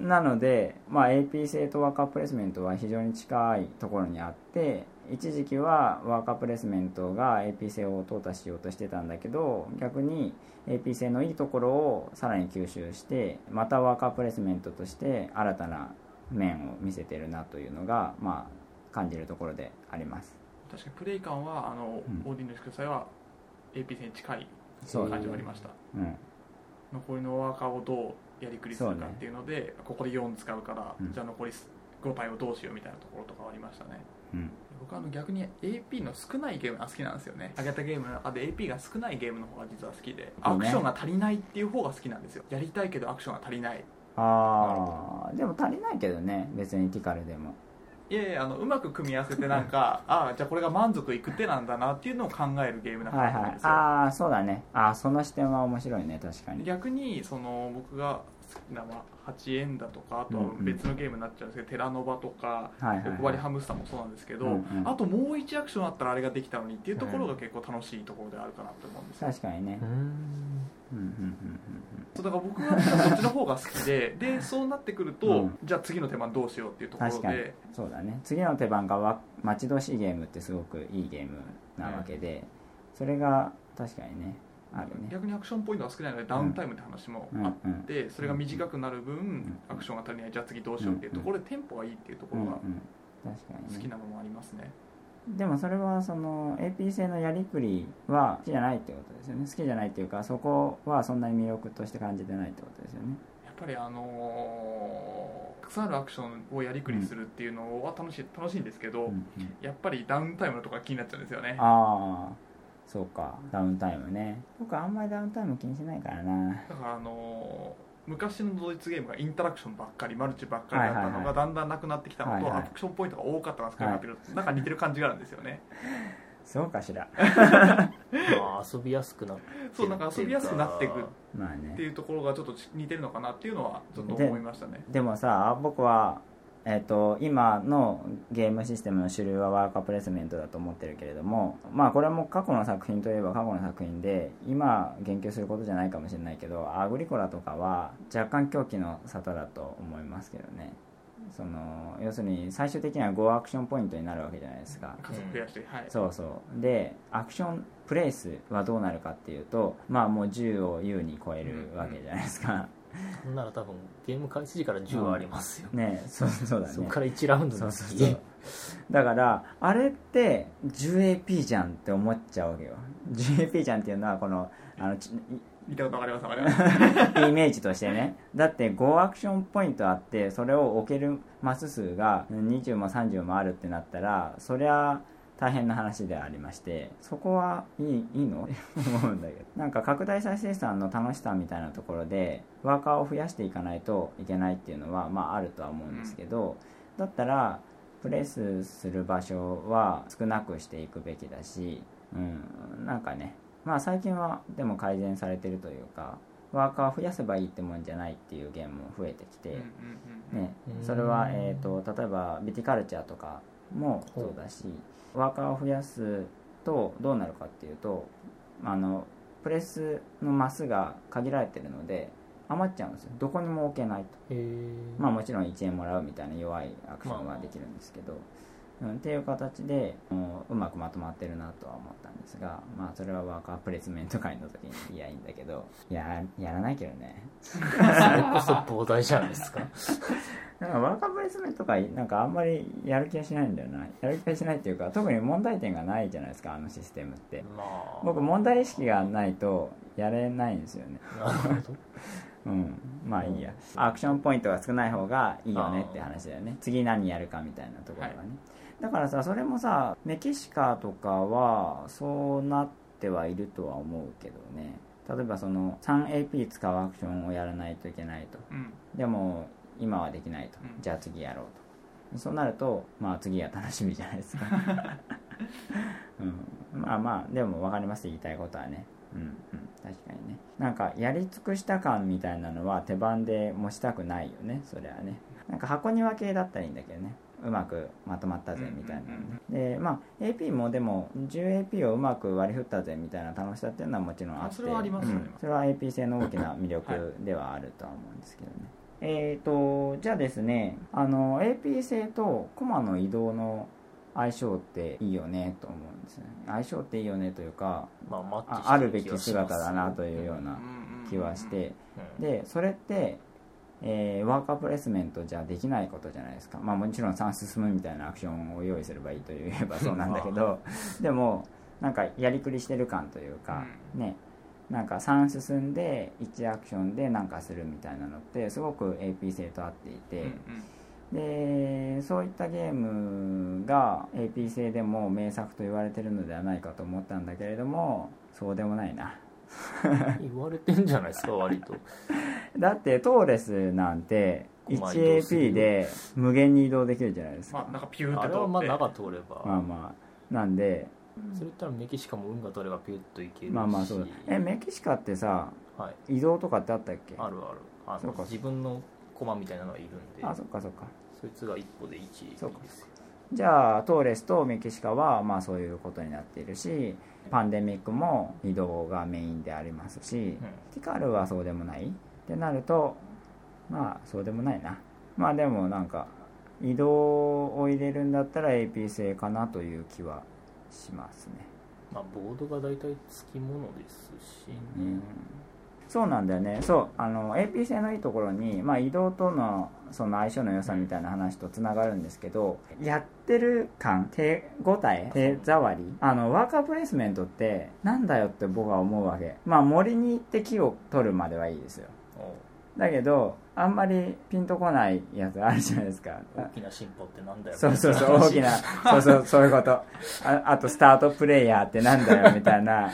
なので、まあ、AP 制とワーカープレスメントは非常に近いところにあって一時期はワーカープレスメントが AP 性を淘汰しようとしてたんだけど逆に AP 性のいいところをさらに吸収してまたワーカープレスメントとして新たな面を見せてるなというのが、まあ、感じるところであります。確かにプレイ感はあの、うん、オーディの祝祭は AP 性に近い感じがありました、うん、残りのワーカーをどうやりくりするかっていうので、ね、ここで4使うから、うん、じゃあ残り5体をどうしようみたいなところとかありましたね、うん、僕はあの逆に AP の少ないゲームが好きなんですよね。上げたゲーム？の中で AP が少ないゲームの方が実は好きで、アクションが足りないっていう方が好きなんですよ。やりたいけどアクションが足りない。ああでも足りないけどね別にティカルでも。いやいやあのうまく組み合わせてなんか ああじゃあこれが満足いく手なんだなっていうのを考えるゲームな感じなんですよ、はいはい、ああそうだね。ああその視点は面白いね確かに。逆にその僕が8円だとかあとは別のゲームになっちゃうんですけど、うんうん、テラノバとか、欲張りハムスターもそうなんですけど、うんうん、あともう1アクションあったらあれができたのにっていうところが結構楽しいところであるかなと思うんです確かにね。そうだから僕はそっちの方が好きで でそうなってくると、うん、じゃあ次の手番どうしようっていうところで。そうだね。次の手番が待ち遠しいゲームってすごくいいゲームなわけで、それが確かにねあるね。逆にアクションポイントが少ないのでダウンタイムって話もあって、うん、それが短くなる分、アクションが足りないじゃあ次どうしようっていうところでテンポがいいっていうところが好きなものもありますね、でもそれはその AP 製のやりくりは好きじゃないってことですよね。好きじゃないっていうかそこはそんなに魅力として感じてないってことですよね。やっぱりあのー、たくさんあるアクションをやりくりするっていうのは楽しい楽しいんですけど、うん。うん、やっぱりダウンタイムのとか気になっちゃうんですよね。ああそうかダウンタイムね。僕あんまりダウンタイム気にしないからな。だからあのー昔のドイツゲームがインタラクションばっかりマルチばっかりだったのがだんだんなくなってきたのと、はいはい、アクションポイントが多かったなっていうなんか似てる感じがあるんですよね。そうか。しらまあ遊びやすくなってそうなんか遊びやすくなっていくっていうところがちょっと似てるのかなっていうのはちょっと思いましたね。でもさ僕はえーと、今のゲームシステムの主流はワーカープレイスメントだと思ってるけれどもまあこれも過去の作品といえば過去の作品で今言及することじゃないかもしれないけどアグリコラとかは若干狂気の沙汰だと思いますけどね。その要するに最終的には5アクションポイントになるわけじゃないですか。家族増やして、はい。そうそう。でアクションプレイスはどうなるかっていうとまあもう10を優に超えるわけじゃないですか、そんなら多分ゲーム開始時から10はありますよ、ね。そうそうだね。そこから1ラウンドのそうそうそう。だからあれって 10AP じゃんって思っちゃうわけよ。10AP じゃんっていうのはこのあのち見たことわかりますわかります。イメージとしてね。だって5アクションポイントあってそれを置けるマス数が20も30もあるってなったらそりゃ大変な話でありましてそこはいいいいの？思うんだけど。なんか拡大再生産の楽しさみたいなところでワーカーを増やしていかないといけないっていうのはまああるとは思うんですけど、だったらプレスする場所は少なくしていくべきだし、うん、なんかねまあ最近はでも改善されてるというかワーカーを増やせばいいってもんじゃないっていうゲームも増えてきて、ねう、んそれは、えー、と例えばビティカルチャーとかもそうだしワーカーを増やすとどうなるかっていうとあのプレスのマスが限られてるので余っちゃうんですよ。どこにも置けないと。まあもちろん1円もらうみたいな弱いアクションはできるんですけど、うん、っていう形でもううまくまとまってるなとは思ですがまあそれはワーカープレイスメント会の時にいやいいんだけどややらないけどね。それこそ膨大じゃないですか。なんかワーカープレイスメント会なんかあんまりやる気がしないんだよな。やる気がしないっていうか特に問題点がないじゃないですかあのシステムって。まあ。僕問題意識がないとやれないんですよね。なるほど。うん。まあいいや。アクションポイントが少ない方がいいよねって話だよね。次何やるかみたいなところはね、はいだからさそれもさメキシカとかはそうなってはいるとは思うけどね。例えばその 3AP 使うアクションをやらないといけないと。うん。でも今はできないと、うん。じゃあ次やろうと。そうなるとまあ次は楽しみじゃないですか、うん、まあまあでも分かります言いたいことはね。うんうん。確かにね。なんかやり尽くした感みたいなのは手番で持ちたくないよね。それはね。なんか箱庭系だったらいいんだけどねうまくまとまったぜみたいなでまあ AP もでも 10AP をうまく割り振ったぜみたいな楽しさっていうのはもちろんあって。あそれはありますうん。それは AP 性の大きな魅力ではあるとは思うんですけどね、えー、とじゃあですねあの AP 性とコマの移動の相性っていいよねと思うんですね。相性っていいよねというかまああるべき姿だなというような気はして。うん。でそれって、えーワーカープレイスメントじゃできないことじゃないですか。まあもちろん3進むみたいなアクションを用意すればいいといえばそうなんだけど。でもなんかやりくりしてる感というか、ね。なんか3進んで1アクションでなんかするみたいなのってすごく AP 性と合っていて、でそういったゲームが AP 性でも名作と言われてるのではないかと思ったんだけれどもそうでもないな 言われてんじゃないですか割と。だってトーレスなんてまあ移動する。1AP で無限に移動できるじゃないですか。まあなんかピューっあて通って。れはまあ長通れば、まあまあ。なんでそれ言ったらメキシカも運が取ればピュッといけるし。まあまあそうだ。えメキシカってさはい。移動とかってあったっけ？あるある。あのそうか自分のコマみたいなのがいるんで。あそっかそっか。そいつが一歩で1そうか。じゃあトーレスとメキシカはまあそういうことになっているしパンデミックも移動がメインでありますし、ティカルはそうでもないってなるとまあそうでもないな。まあでもなんか移動を入れるんだったら AP 製かなという気はしますね。まあボードが大体付き物ですしね、うんそうなんだよね。そうあの AP 製のいいところに、まあ、移動とのその相性の良さみたいな話とつながるんですけどやってる感手応え手触りあのワーカープレイスメントってなんだよって僕は思うわけ。まあ森に行って木を取るまではいいですよ。おだけどあんまりピンとこないやつあるじゃないですか。大きな進歩ってなんだよ。そうそうそう大きなそうそうそういうこと。ああとスタートプレイヤーってなんだよみたいな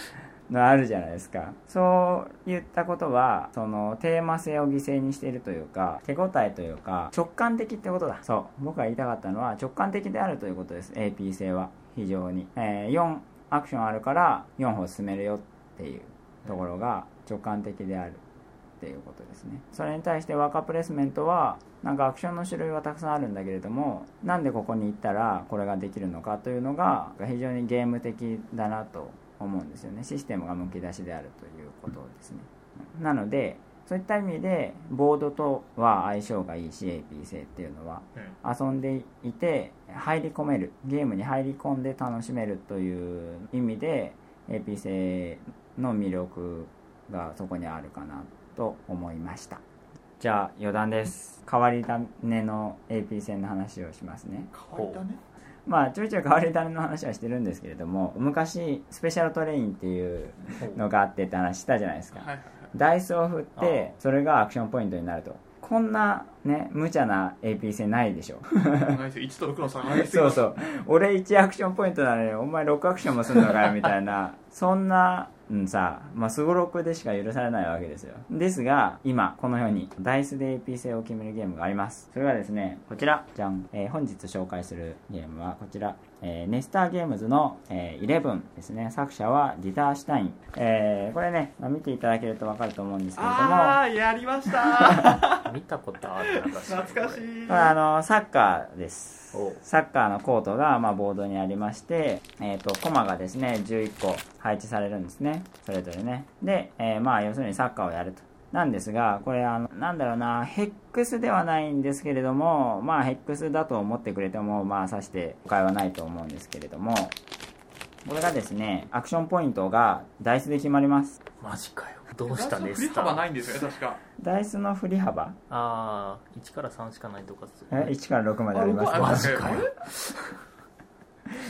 のあるじゃないですか。そういったことはそのテーマ性を犠牲にしているというか手応えというか直感的ってことだ。そう。僕が言いたかったのは直感的であるということです。AP 性は。非常に、えー4アクションあるから4歩進めるよっていうところが直感的であるっていうことですね。それに対してワーカープレスメントはなんかアクションの種類はたくさんあるんだけれどもなんでここに行ったらこれができるのかというのが非常にゲーム的だなと思うんですよね。システムがむき出しであるということですね。なのでそういった意味でボードとは相性がいいし AP 性っていうのは、遊んでいて入り込めるゲームに入り込んで楽しめるという意味で AP 性の魅力がそこにあるかなと思いました。じゃあ余談です。変わり種の AP 線の話をしますね。変わり種？まあちょいちょい変わり種の話はしてるんですけれども昔スペシャルトレインっていうのがあってって話したじゃないですか、ダイスを振ってそれがアクションポイントになると。こんなね無茶な AP 制ないでしょ1と6の差がそうそう俺1アクションポイントなのにお前6アクションもすんのかよみたいなそんなうんさ、まあ、すごろくでしか許されないわけですよ。ですが、今、このように、ダイスで AP 性を決めるゲームがあります。それがですね、こちら、じゃん。えー、本日紹介するゲームはこちら、えー、ネスターゲームズの、えー、11ですね。作者はディターシュタイン。えー、これね、まあ、見ていただけるとわかると思うんですけれども。ああ、やりました 見たことある懐かしい。あの、サッカーです。サッカーのコートが、まあ、ボードにありまして、えっ、ー、と、コマがですね、11個配置されるんですね。それぞれね。で、えー、まあ、要するにサッカーをやると。なんですが、これ、あの、なんだろうな、ヘックスではないんですけれども、まあ、ヘックスだと思ってくれても、まあ、さして誤解はないと思うんですけれども、これがですね、アクションポイントがダイスで決まります。マジかよ。どうしたね振り幅ないんですよね確か。ダイスの振り幅。ああ1から3しかないとかえ1から6まであります。マジかよ。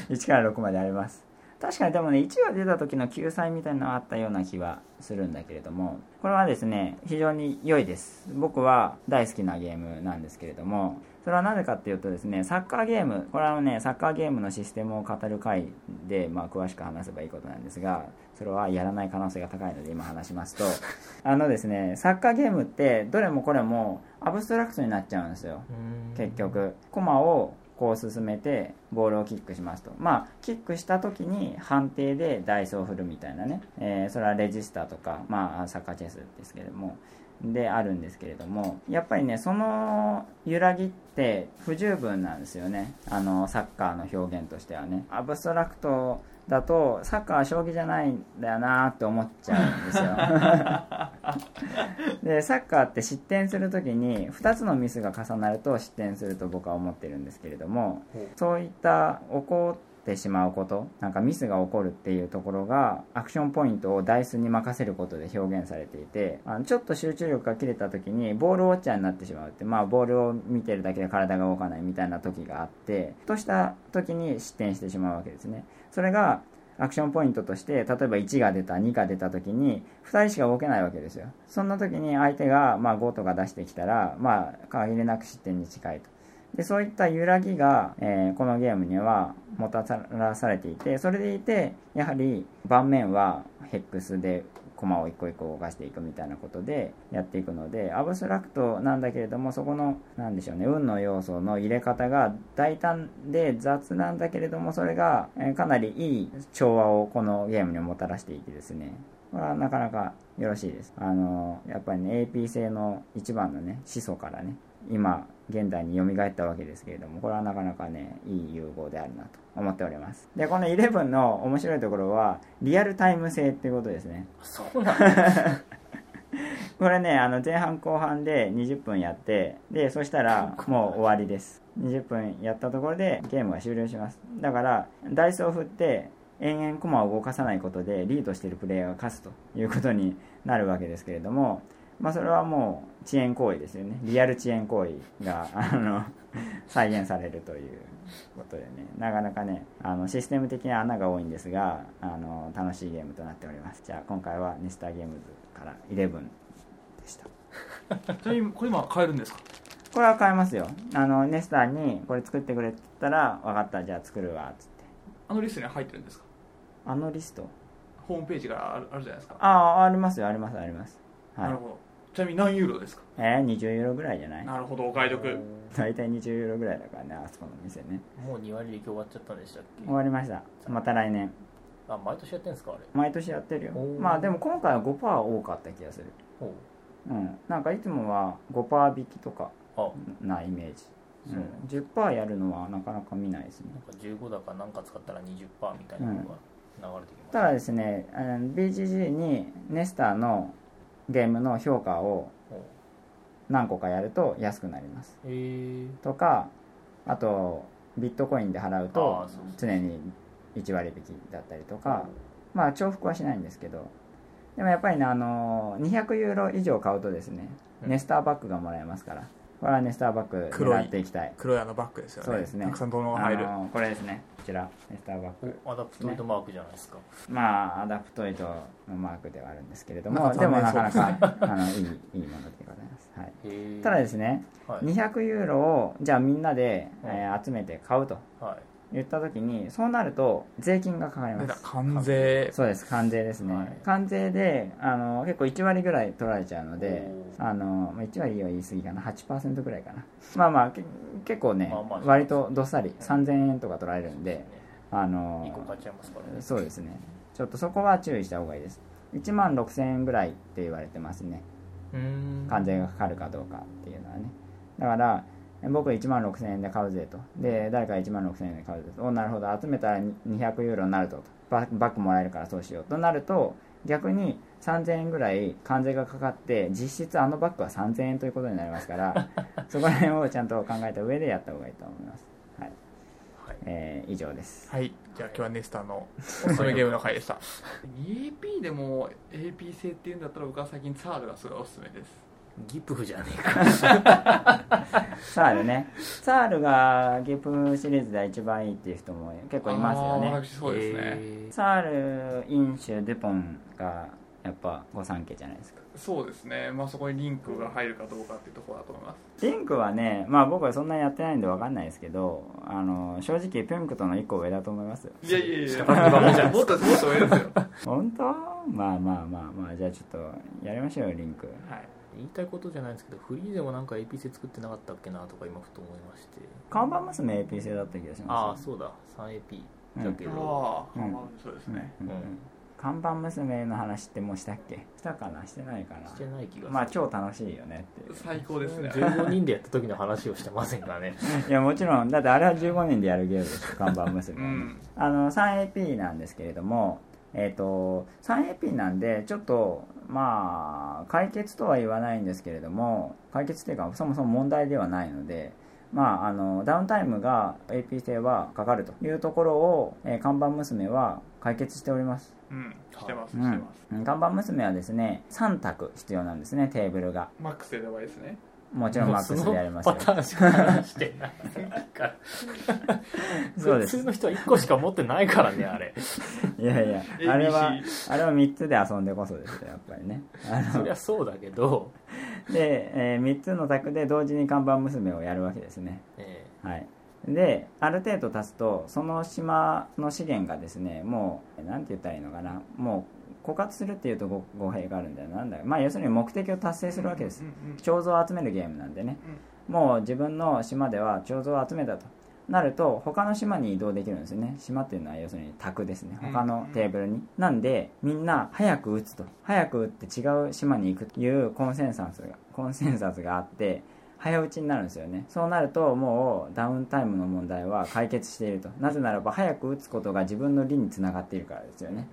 1から6まであります。確かにでもね1が出た時の救済みたいなのがあったような気はするんだけれどもこれはですね非常に良いです。僕は大好きなゲームなんですけれどもそれはなぜかっていうとですねサッカーゲームこれはねサッカーゲームのシステムを語る回で、まあ、詳しく話せばいいことなんですがそれはやらない可能性が高いので今話しますと。あのですねサッカーゲームってどれもこれもアブストラクトになっちゃうんですよ。結局。コマをこう進めてボールをキックしますと。まあキックした時に判定でダイスを振るみたいなね、えー、それはレジスターとかまあサッカーチェスですけれどもであるんですけれどもやっぱりねその揺らぎって不十分なんですよね。あのサッカーの表現としてはね。アブストラクトだとサッカーは将棋じゃないんだよなって思っちゃうんですよ。でサッカーって失点する時に2つのミスが重なると失点すると僕は思ってるんですけれどもそういった起こっててしまうことなんかミスが起こるっていうところがアクションポイントをダイスに任せることで表現されていてあのちょっと集中力が切れた時にボールウォッチャーになってしまうってまあボールを見てるだけで体が動かないみたいな時があってふとした時に失点してしまうわけですね。それがアクションポイントとして例えば1が出た2が出た時に2人しか動けないわけですよ。そんな時に相手がま5とか出してきたらまあ限りなく失点に近いと。でそういった揺らぎが、えー、このゲームにはもたらされていてそれでいてやはり盤面はヘックスで駒を一個一個動かしていくみたいなことでやっていくのでアブストラクトなんだけれどもそこの何でしょうね運の要素の入れ方が大胆で雑なんだけれどもそれがえかなりいい調和をこのゲームにもたらしていてですね。これはなかなかよろしいです。あのやっぱりね AP 製の一番のね始祖からね今現代に蘇ったわけですけれどもこれはなかなかねいい融合であるなと思っております。でこの11の面白いところはリアルタイム性っていうことですね。そうなんだ。これねあの前半後半で20分やってでそしたらもう終わりです。20分やったところでゲームが終了します。だからダイスを振って延々駒を動かさないことでリードしているプレイヤーが勝つということになるわけですけれどもまあ、それはもう遅延行為ですよね。リアル遅延行為が あの再現されるということでね。なかなかねあのシステム的な穴が多いんですがあの楽しいゲームとなっております。じゃあ今回はネスターゲームズから11でした。ちなみにこれ今買えるんですか？これは買えますよ。あのネスターにこれ作ってくれって言ったら分かったじゃあ作るわっつって。あのリストに入ってるんですか？あのリスト？ホームページがあるじゃないですか。ああありますよありますあります。なるほどちなみに何ユーロですか？えー、20ユーロぐらいじゃない？なるほどお買い得。大体20ユーロぐらいだからねあそこの店。ねもう2割引き終わっちゃったんでしたっけ？終わりました。また来年。あ毎年やってんですかあれ？毎年やってるよ。まあでも今回は5%多かった気がする。う。ん。なんかいつもは5%引きとかなイメージ。う。ん、10%やるのはなかなか見ないですね。なんか15だか何か使ったら20%みたいなのが流れてきます、ただですね BGG にネスターのゲームの評価を何個かやると安くなります。とかあとビットコインで払うと常に1割引きだったりとかまあ重複はしないんですけど。でもやっぱりねあの200ユーロ以上買うとですねうん。ネスターバッグがもらえますからこれはネスターバッグ黒い狙っていきたい。黒いあのバッグですよね。そうですね。たくさん物が入る。これですね。こちらネスターバッグおアダプトイドマークじゃないですか、まあアダプトイドのマークではあるんですけれどもでもなかな残か あのいいいいものでございます、はい、ただですねはい、200ユーロをじゃあみんなで、えー集めて買うと。はい言った時にそうなると税金がかかります。関税。そうです関税ですね、はい。関税であの結構1割ぐらい取られちゃうのであのまあ1割は言い過ぎかな。8%ぐらいかな。まあまあけ結構ね、まあまあ割とどっさり3000円とか取られるんであの2個買っちゃいますからね。そうですね。ちょっとそこは注意した方がいいです。1万6000円ぐらいって言われてますね。関税がかかるかどうかっていうのはね。だから僕1万6000円で買うぜと。で誰か1万6000円で買うぜと。おなるほど。集めたら200ユーロになるとババッグもらえるからそうしようとなると逆に3000円ぐらい関税がかかって実質あのバッグは3000円ということになりますから そこら辺をちゃんと考えた上でやった方がいいと思います。はい、はい。えー以上です。はい。じゃあ今日はネスターの おすすめゲームの回でした。2AP でも AP 製っていうんだったら僕は最近ツァールがすごいおすすめですギプフじゃねえか。サールね。サールがゲプシリーズで一番いいっていう人も結構いますよね。私そうですね、へサール、インシュ、デュポンがやっぱ御三家じゃないですか。そうですね。まあそこにリンクが入るかどうかっていうところだと思います。リンクはね、まあ僕はそんなにやってないんでわかんないですけど、あの、正直ピンクとの一個上だと思いますよ。いやいやいや。もっともっと上ですよ。本当？まあまあまあまあ、じゃあちょっとやりましょうよ、リンク。はい言いたいことじゃないんですけどフリーでもなんか AP 製作ってなかったっけなとか今ふと思いまして。看板娘 AP 製だった気がしああます。そうだ。3AP だけど、ああ、うん。そうですうんね、うん。うんうん看板娘の話ってもうしたっけ？したかな？してないかな？してない気がする。まあ超楽しいよねっていう。最高ですね。15人でやった時の話をしてませんからね。いやもちろん。だってあれは15人でやるゲームですよ看板娘うん。あの 3AP なんですけれどもえっ、と 3AP なんでちょっとまあ解決とは言わないんですけれども解決っていうかそもそも問題ではないのでまあ、あのダウンタイムが AP 性はかかるというところを、えー看板娘は解決しております、うんしてますうん。してます、うん看板娘はですね3択必要なんですねテーブルが。マックスでばいいですねもちろんマックスでやりますよ。パターンしか話してないから。そうです普通の人は1個しか持ってないからねあれ。いやいや ABC あれはあれは3つで遊んでこそですよやっぱりね。あのそりゃそうだけど、で、え3つの卓で同時に看板娘をやるわけですね。え。はい。である程度経つとその島の資源がですねもうなんて言ったらいいのかな。もう枯渇するっていうと語語弊があるんだよ。なんだまあ要するに目的を達成するわけです。彫像を集めるゲームなんでね。もう自分の島では彫像を集めたと。なると他の島に移動できるんですよね。島っていうのは要するに卓ですね。うん他のテーブルに、なんでみんな早く打つと。早く打って違う島に行くというコンセンサスがコンセンサスがあって早打ちになるんですよね。そうなるともうダウンタイムの問題は解決していると。なぜならば早く打つことが自分の利につながっているからですよね、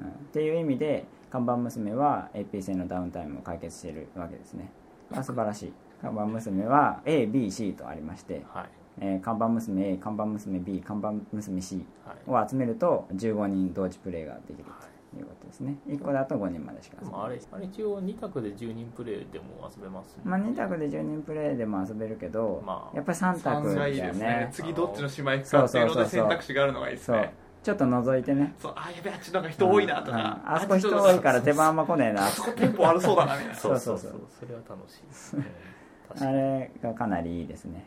うん、っていう意味で看板娘は AP 線のダウンタイムを解決しているわけですね。あ素晴らしい。看板娘は ABC とありまして、はい。えー看板娘 A 看板娘 B 看板娘 C はい。を集めると15人同時プレイができるとい。うことですね。1個だと5人までしか遊べない。でもあれあれ一応2択で10人プレイでも遊べますまあ、2択で10人プレイでも遊べるけど、まあやっぱり3択3だがいいですね。よね次どっちの島行くかっていうので選択肢があるのがいいですそう。ねちょっと覗いてね。そうあやべえあっちなんか人多いなとうん。かあそこ人多いから手番あんま来ねえな。あそこテンポ悪そうだなみたいな。そうそうそう。そうそうそれは楽しいですね。あにれがかなりいいですね。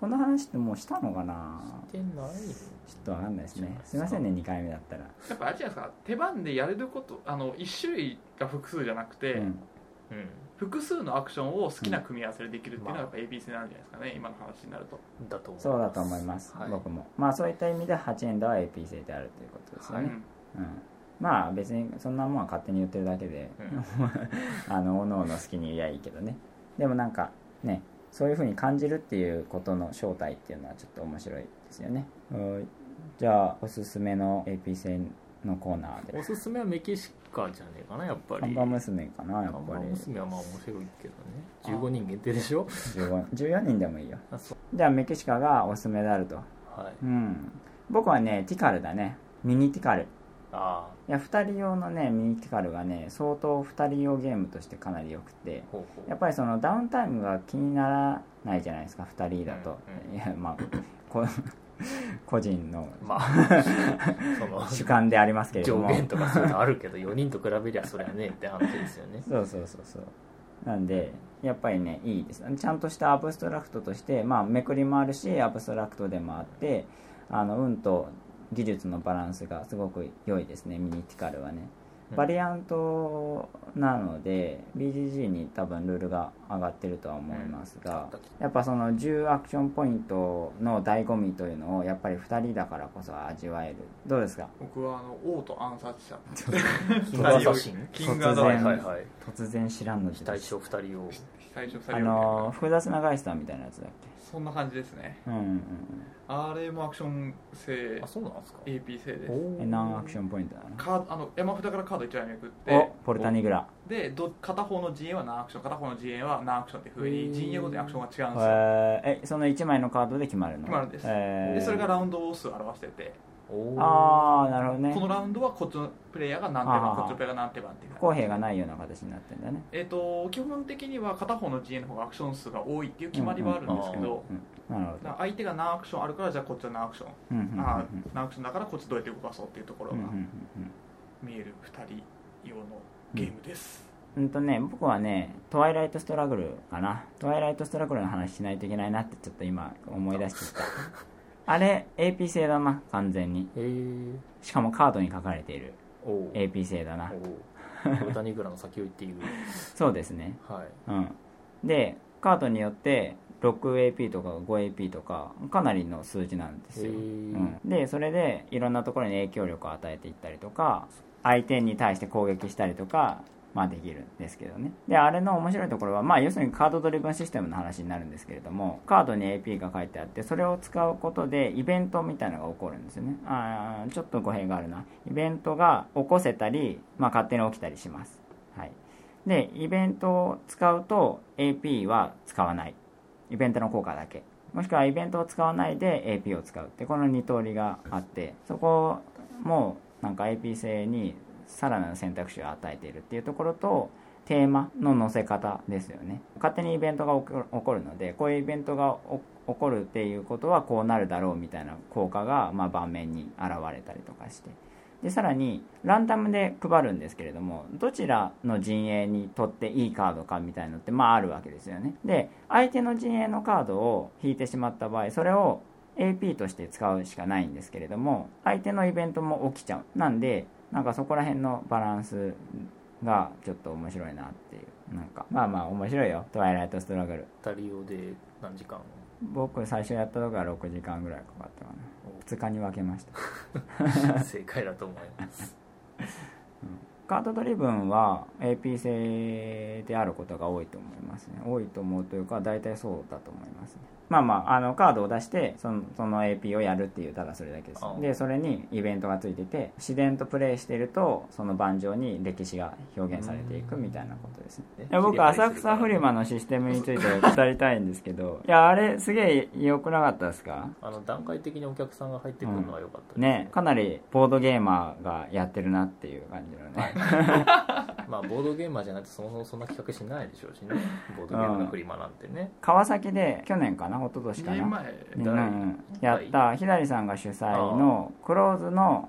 この話ってもうしたのかな？してないちょっとわかんないですね。すいませんね2回目だったら。やっぱあれじゃないですか。手番でやれることあの1種類が複数じゃなくて、うん。うん複数のアクションを好きな組み合わせでできるっていうのがやっぱ ABC なんじゃないですかね今の話になると。だと思いますそうだと思います、はい僕もまあそういった意味で8エンドは AP 制であるということですよね、うん。まあ別にそんなもんは勝手に言ってるだけで、あのおのおの好きに言えばいいけどね。でもなんかねそういうふうに感じるっていうことの正体っていうのはちょっと面白いですよね。はい。じゃあおすすめの AP 戦のコーナーで。おすすめはメキシかじゃねえかなやっぱり。看板娘かなやっ看ぱり。板娘はまあ面白いけどね。15人限定でしょ？15 14人でもいいよ。じゃあメキシカがおすすめであると。はい。うん。僕はねティカルだね。ミニティカル。あいや2人用のねミニティカルがね相当2人用ゲームとしてかなり良くて。あほうほう。やっぱりそのダウンタイムが気にならないじゃないですか2人だと、うんいやまあこ個人のまあ その主観でありますけれども。上限とかそういうのあるけど4人と比べりゃそりゃねって話ですよね。そうそうそうそう。なんでやっぱりねいいですちゃんとしたアブストラクトとして、まあ、めくりもあるしアブストラクトでもあってあの運と技術のバランスがすごく良いですね。ミニティカルはね。うんバリアントなので BGG に多分ルールが上がってるとは思いますがやっぱその10アクションポイントの醍醐味というのをやっぱり2人だからこそ味わえる。どうですか？僕はあの王と暗殺者。キングアサシンキングアサシン突然はいはいはい突然知らんの非対称2人を。最初2あ人の複雑なガイスターみたいなやつだっそんな感じですね。けうんうんうん。あれもアクション性あそうなんですか？ AP 制です。おえ何アクションポイントなの？カードあの山札からカード1枚めくっておポルタニグラ。でど片方の陣営は何アクション片方の陣営は何アクションっていうふうに陣営ごとにアクションが違うんですよ。えー。えその1枚のカードで決まるの？決まるんです。えー。でそれがラウンド数を表しててああなるほどね。このラウンドはこっちのプレイヤーが何手番こっちのプレイヤーが何手番っていう不公平がないような形になってんだね。えー、と基本的には片方の陣営の方がアクション数が多いっていう決まりはあるんですけど、相手が何アクションあるからじゃあこっちは何アクション、どうんうんうんうん。ああ何アクションだからこっちど。うやって動かそうっていうところが見える2人用のゲームです、うんとね僕はねトワイライトストラグルかなトワイライトストラグルの話しないといけないなってちょっと今思い出してきたあれ AP 製だな。完全に。しかもカードに書かれている。AP 製だな。おーポルタニグラの先を言っている。そうですね。はい。うん。でカードによって 6AP とか 5AP とかかなりの数字なんですよ、うん、でそれでいろんなところに影響力を与えていったりとか相手に対して攻撃したりとかまあできるんですけどね。であれの面白いところはまあ要するにカードドリブンシステムの話になるんですけれどもカードに AP が書いてあってそれを使うことでイベントみたいなのが起こるんですよね。あーちょっと語弊があるな。イベントが起こせたり、まあ、勝手に起きたりします。はい。でイベントを使うと AP は使わない。イベントの効果だけ。もしくはイベントを使わないで AP を使うってこの2通りがあってそこもなんか AP 性にさらなる選択肢を与えているっていうところとテーマの載せ方ですよね。勝手にイベントが起こるのでこういうイベントが起こるっていうことはこうなるだろうみたいな効果がま盤面に現れたりとかして。でさらにランダムで配るんですけれどもどちらの陣営にとっていいカードかみたいのってまああるわけですよね。で相手の陣営のカードを引いてしまった場合それを AP として使うしかないんですけれども相手のイベントも起きちゃう。なんでなんかそこら辺のバランスがちょっと面白いなっていう。なんかまあまあ面白いよ。トワイライトストラグル2人用で何時間？僕最初やった時は6時間ぐらいかかったかな。2日に分けました。正解だと思います。カードドリブンは AP 製であることが多いと思いますね。多いと思うというか大体そうだと思いますねまあまああのカードを出してそのその AP をやるっていうただそれだけです。あでそれにイベントがついてて自然とプレイしているとその盤上に歴史が表現されていくみたいなことです。ねねいや僕浅草フリマのシステムについて語りたいんですけどいやあれすげえ良くなかったですか？あの段階的にお客さんが入ってくるのは良かったです。ねかなりボードゲーマーがやってるなっていう感じのね、まあボードゲーマーじゃなくてそもそもそんな企画しないでしょうしね。ボードゲームのフリマなんてね。川崎で去年かな？一昨年か2な年前。やった。ひだりさんが主催のクローズの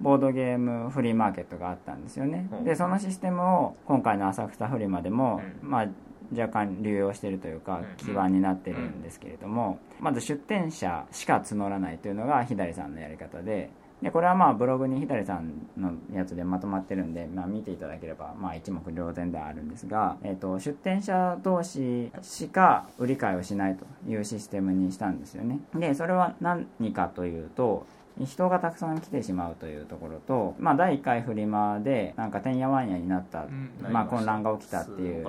ボードゲームフリーマーケットがあったんですよね、う。んでそのシステムを今回の浅草フリマでも、うん。まあ若干流用しているというかうん。基盤になってるんですけれども、まず出店者しか募らないというのがひだりさんのやり方ででこれはまあブログにひだりさんのやつでまとまってるんで、まあ、見ていただければまあ一目瞭然ではあるんですが、えー、と出店者同士しか売り買いをしないというシステムにしたんですよね。でそれは何かというと人がたくさん来てしまうというところと、まあ、第1回フリマでなんかてんやわんやになった、うんまあ、混乱が起きたっていう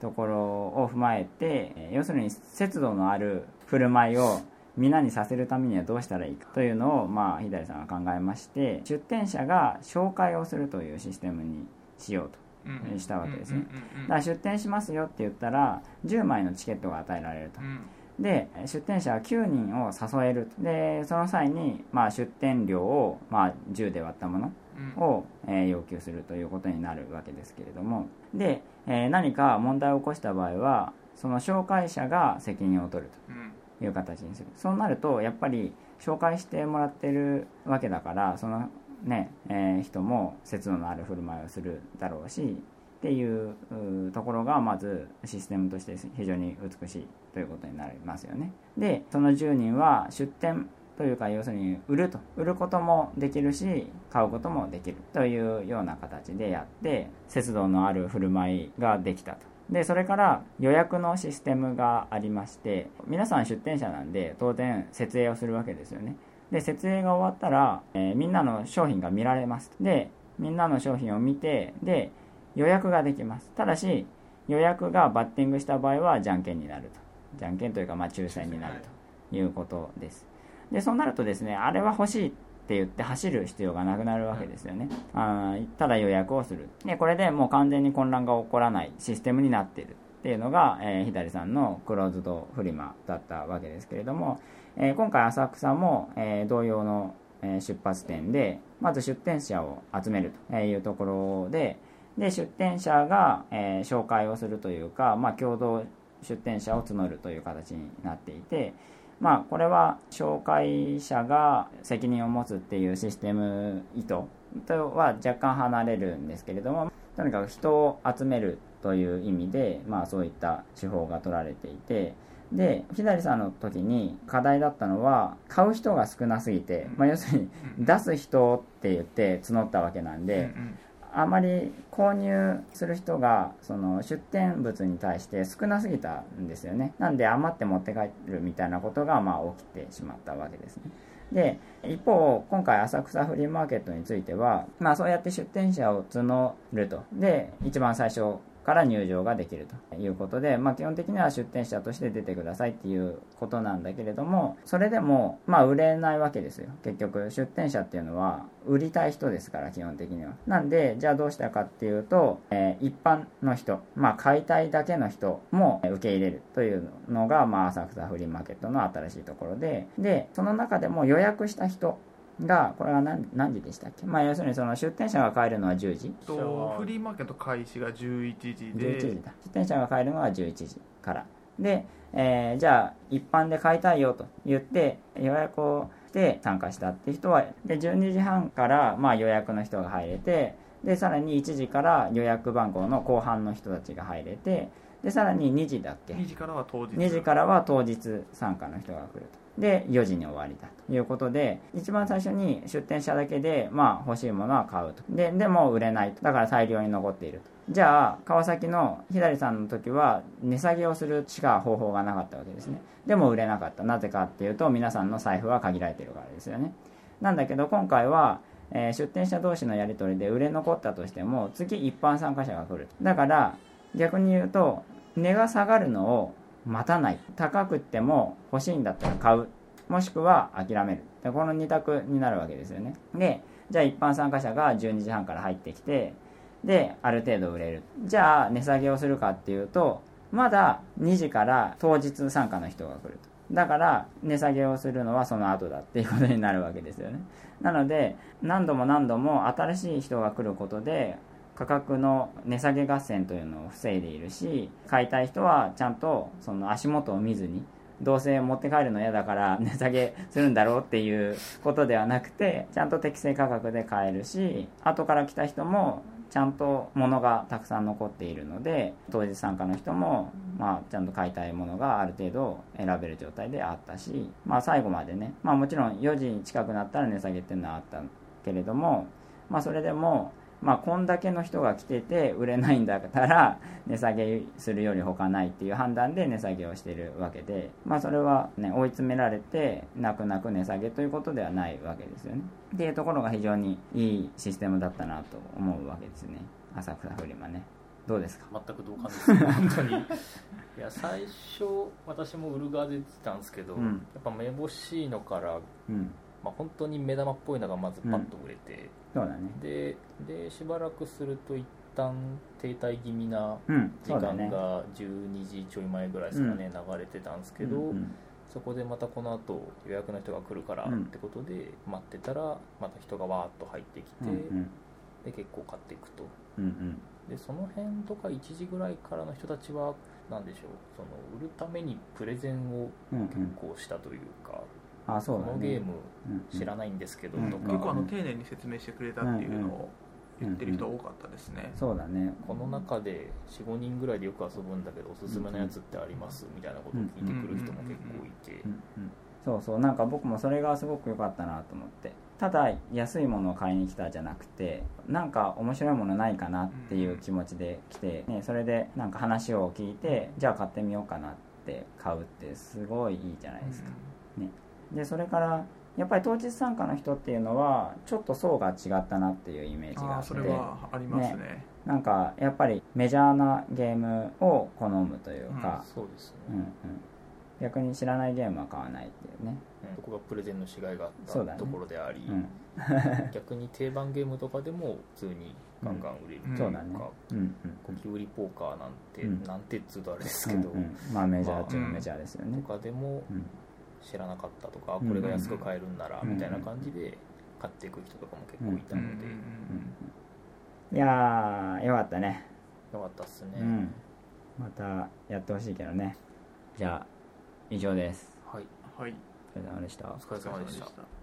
ところを踏まえてえー要するに節度のある振る舞いを皆にさせるためにはどうしたらいいかというのを、まあ、左さんは考えまして出店者が紹介をするというシステムにしようとしたわけですね。だから出店しますよって言ったら10枚のチケットが与えられると、で出店者は9人を誘えるでその際に、まあ、出店料を、まあ、10で割ったものを、えー、要求するということになるわけですけれども。で、えー、何か問題を起こした場合はその紹介者が責任を取るという形にする、そうなるとやっぱり紹介してもらってるわけだからそのね、えー、人も節度のある振る舞いをするだろうしっていうところがまずシステムとして非常に美しいということになりますよね。でその10人は出店というか要するに売ると。売ることもできるし買うこともできるというような形でやって節度のある振る舞いができたと。でそれから予約のシステムがありまして皆さん出店者なんで当然設営をするわけですよね。で設営が終わったら、えー、みんなの商品が見られます。でみんなの商品を見てで予約ができます。ただし予約がバッティングした場合はじゃんけんになると。じゃんけんというかまあ抽選になるということです。でそうなるとですねあれは欲しいって言って走る必要がなくなるわけですよね。あただ予約をする。でこれでもう完全に混乱が起こらないシステムになっているっていうのが、えー、左さんのクローズドフリマだったわけですけれども、えー、今回浅草も、えー、同様の出発点でまず出店者を集めるというところでで出店者が、え紹介をするというか、まあ、共同出店者を募るという形になっていてまあ、これは紹介者が責任を持つっていうシステム意図とは若干離れるんですけれどもとにかく人を集めるという意味で、まあ、そういった手法が取られていてで左さんの時に課題だったのは買う人が少なすぎて、まあ、要するに出す人って言って募ったわけなんで、あまり購入する人がその出店物に対して少なすぎたんですよね。なんで余って持って帰るみたいなことがまあ起きてしまったわけですね。で一方今回浅草フリーマーケットについては、まあ、そうやって出店者を募ると。で一番最初から入場ができるということで、まあ、基本的には出店者として出てくださいっていうことなんだけれどもそれでもまあ売れないわけですよ。結局出店者っていうのは売りたい人ですから基本的には。なんでじゃあどうしたかっていうと、えー、一般の人まあ買いたいだけの人も受け入れるというのが、まあ、浅草フリーマーケットの新しいところででその中でも予約した人がこれは何何時でしたっけ、まあ、要するにその出店者が帰るのは10時。とフリーマーケット開始が11時で。11時だ。出店者が帰るのは11時から。で、えー、じゃあ一般で買いたいよと言って予約をして参加したっていう人はで12時半からまあ予約の人が入れてでさらに1時から予約番号の後半の人たちが入れてでさらに2時だっけ？2時からは当日。2時からは当日参加の人が来るとで4時に終わりだということで一番最初に出店者だけで、まあ、欲しいものは買うと。ででも売れないと。だから大量に残っていると。じゃあ川崎の左さんの時は値下げをするしか方法がなかったわけですね。でも売れなかった。なぜかっていうと皆さんの財布は限られてるからですよね。なんだけど今回はえ、出店者同士のやり取りで売れ残ったとしても次一般参加者が来るだから逆に言うと値が下がるのを待たない。高くっても欲しいんだったら買う。もしくは諦める。でこの2択になるわけですよね。でじゃあ一般参加者が12時半から入ってきてである程度売れる。じゃあ値下げをするかっていうとまだ2時から当日参加の人が来ると。だから値下げをするのはその後だっていうことになるわけですよね。なので何度も何度も新しい人が来ることで価格の値下げ合戦というのを防いでいるし買いたい人はちゃんとその足元を見ずにどうせ持って帰るの嫌だから 値下げするんだろうっていうことではなくてちゃんと適正価格で買えるし後から来た人もちゃんと物がたくさん残っているので当日参加の人も、まあ、ちゃんと買いたいものがある程度選べる状態であったし、まあ、最後までね、まあ、もちろん4時近くなったら値下げっていうのはあったけれども、まあ、それでもまあ、こんだけの人が来てて売れないんだったら 値下げするより他ないっていう判断で値下げをしてるわけで、まあ、それは、ね、追い詰められて泣く泣く値下げということではないわけですよね。っていうところが非常にいいシステムだったなと思うわけですね。浅草フリマね。どうですか？全く同感です。本当に。いや最初私も売る側で言ってたんですけど、うん。やっぱめぼしいのから、うんまあ、本当に目玉っぽいのがまずパッと売れて、そうだね。ででしばらくすると一旦停滞気味なうん時間が12時ちょい前ぐらいですかね、流れてたんですけど、うんうん。そこでまたこの後予約の人が来るからうん。ってことで待ってたらまた人がわーっと入ってきて、うんうん。で結構買っていくと。うんうん。でその辺とか1時ぐらいからの人たちは何でしょうその売るためにプレゼンを結構したというか、あそうだね。このゲーム知らないんですけどうん。とか、結構あの丁寧に説明してくれたっていうのを言ってる人多かったですね、そうだね。この中で45人ぐらいでよく遊ぶんだけどおすすめのやつってあります？みたいなことを聞いてくる人も結構いて。そうそう。なんか僕もそれがすごく良かったなと思って。ただ安いものを買いに来たじゃなくてなんか面白いものないかなっていう気持ちで来て、ね、それでなんか話を聞いてじゃあ買ってみようかなって買うってすごいいいじゃないですか、でそれからやっぱり当日参加の人っていうのはちょっと層が違ったなっていうイメージがあって。それはありますね。なんかやっぱりメジャーなゲームを好むというか、そうですうんうん。ね、逆に知らないゲームは買わないっていうね、そこがプレゼンのしがいがあったところであり、うん、逆に定番ゲームとかでも普通にガンガン売れるというか、そうだね。うんうん。ゴキブリポーカーなんて、うん。なんてっつうとあれですうんけど、うん。まあメジャー中のうん。メジャーですよね、とかでもうん知らなかったとか、うんこれが安く買えるんなら、うんみたいな感じで買っていく人とかも結構いたので、いやーよかったね。よかったっすね、うん。またやってほしいけどね。じゃあ以上です。はい。はい。お疲れ様でしたお疲れ様でした。お疲れ様でした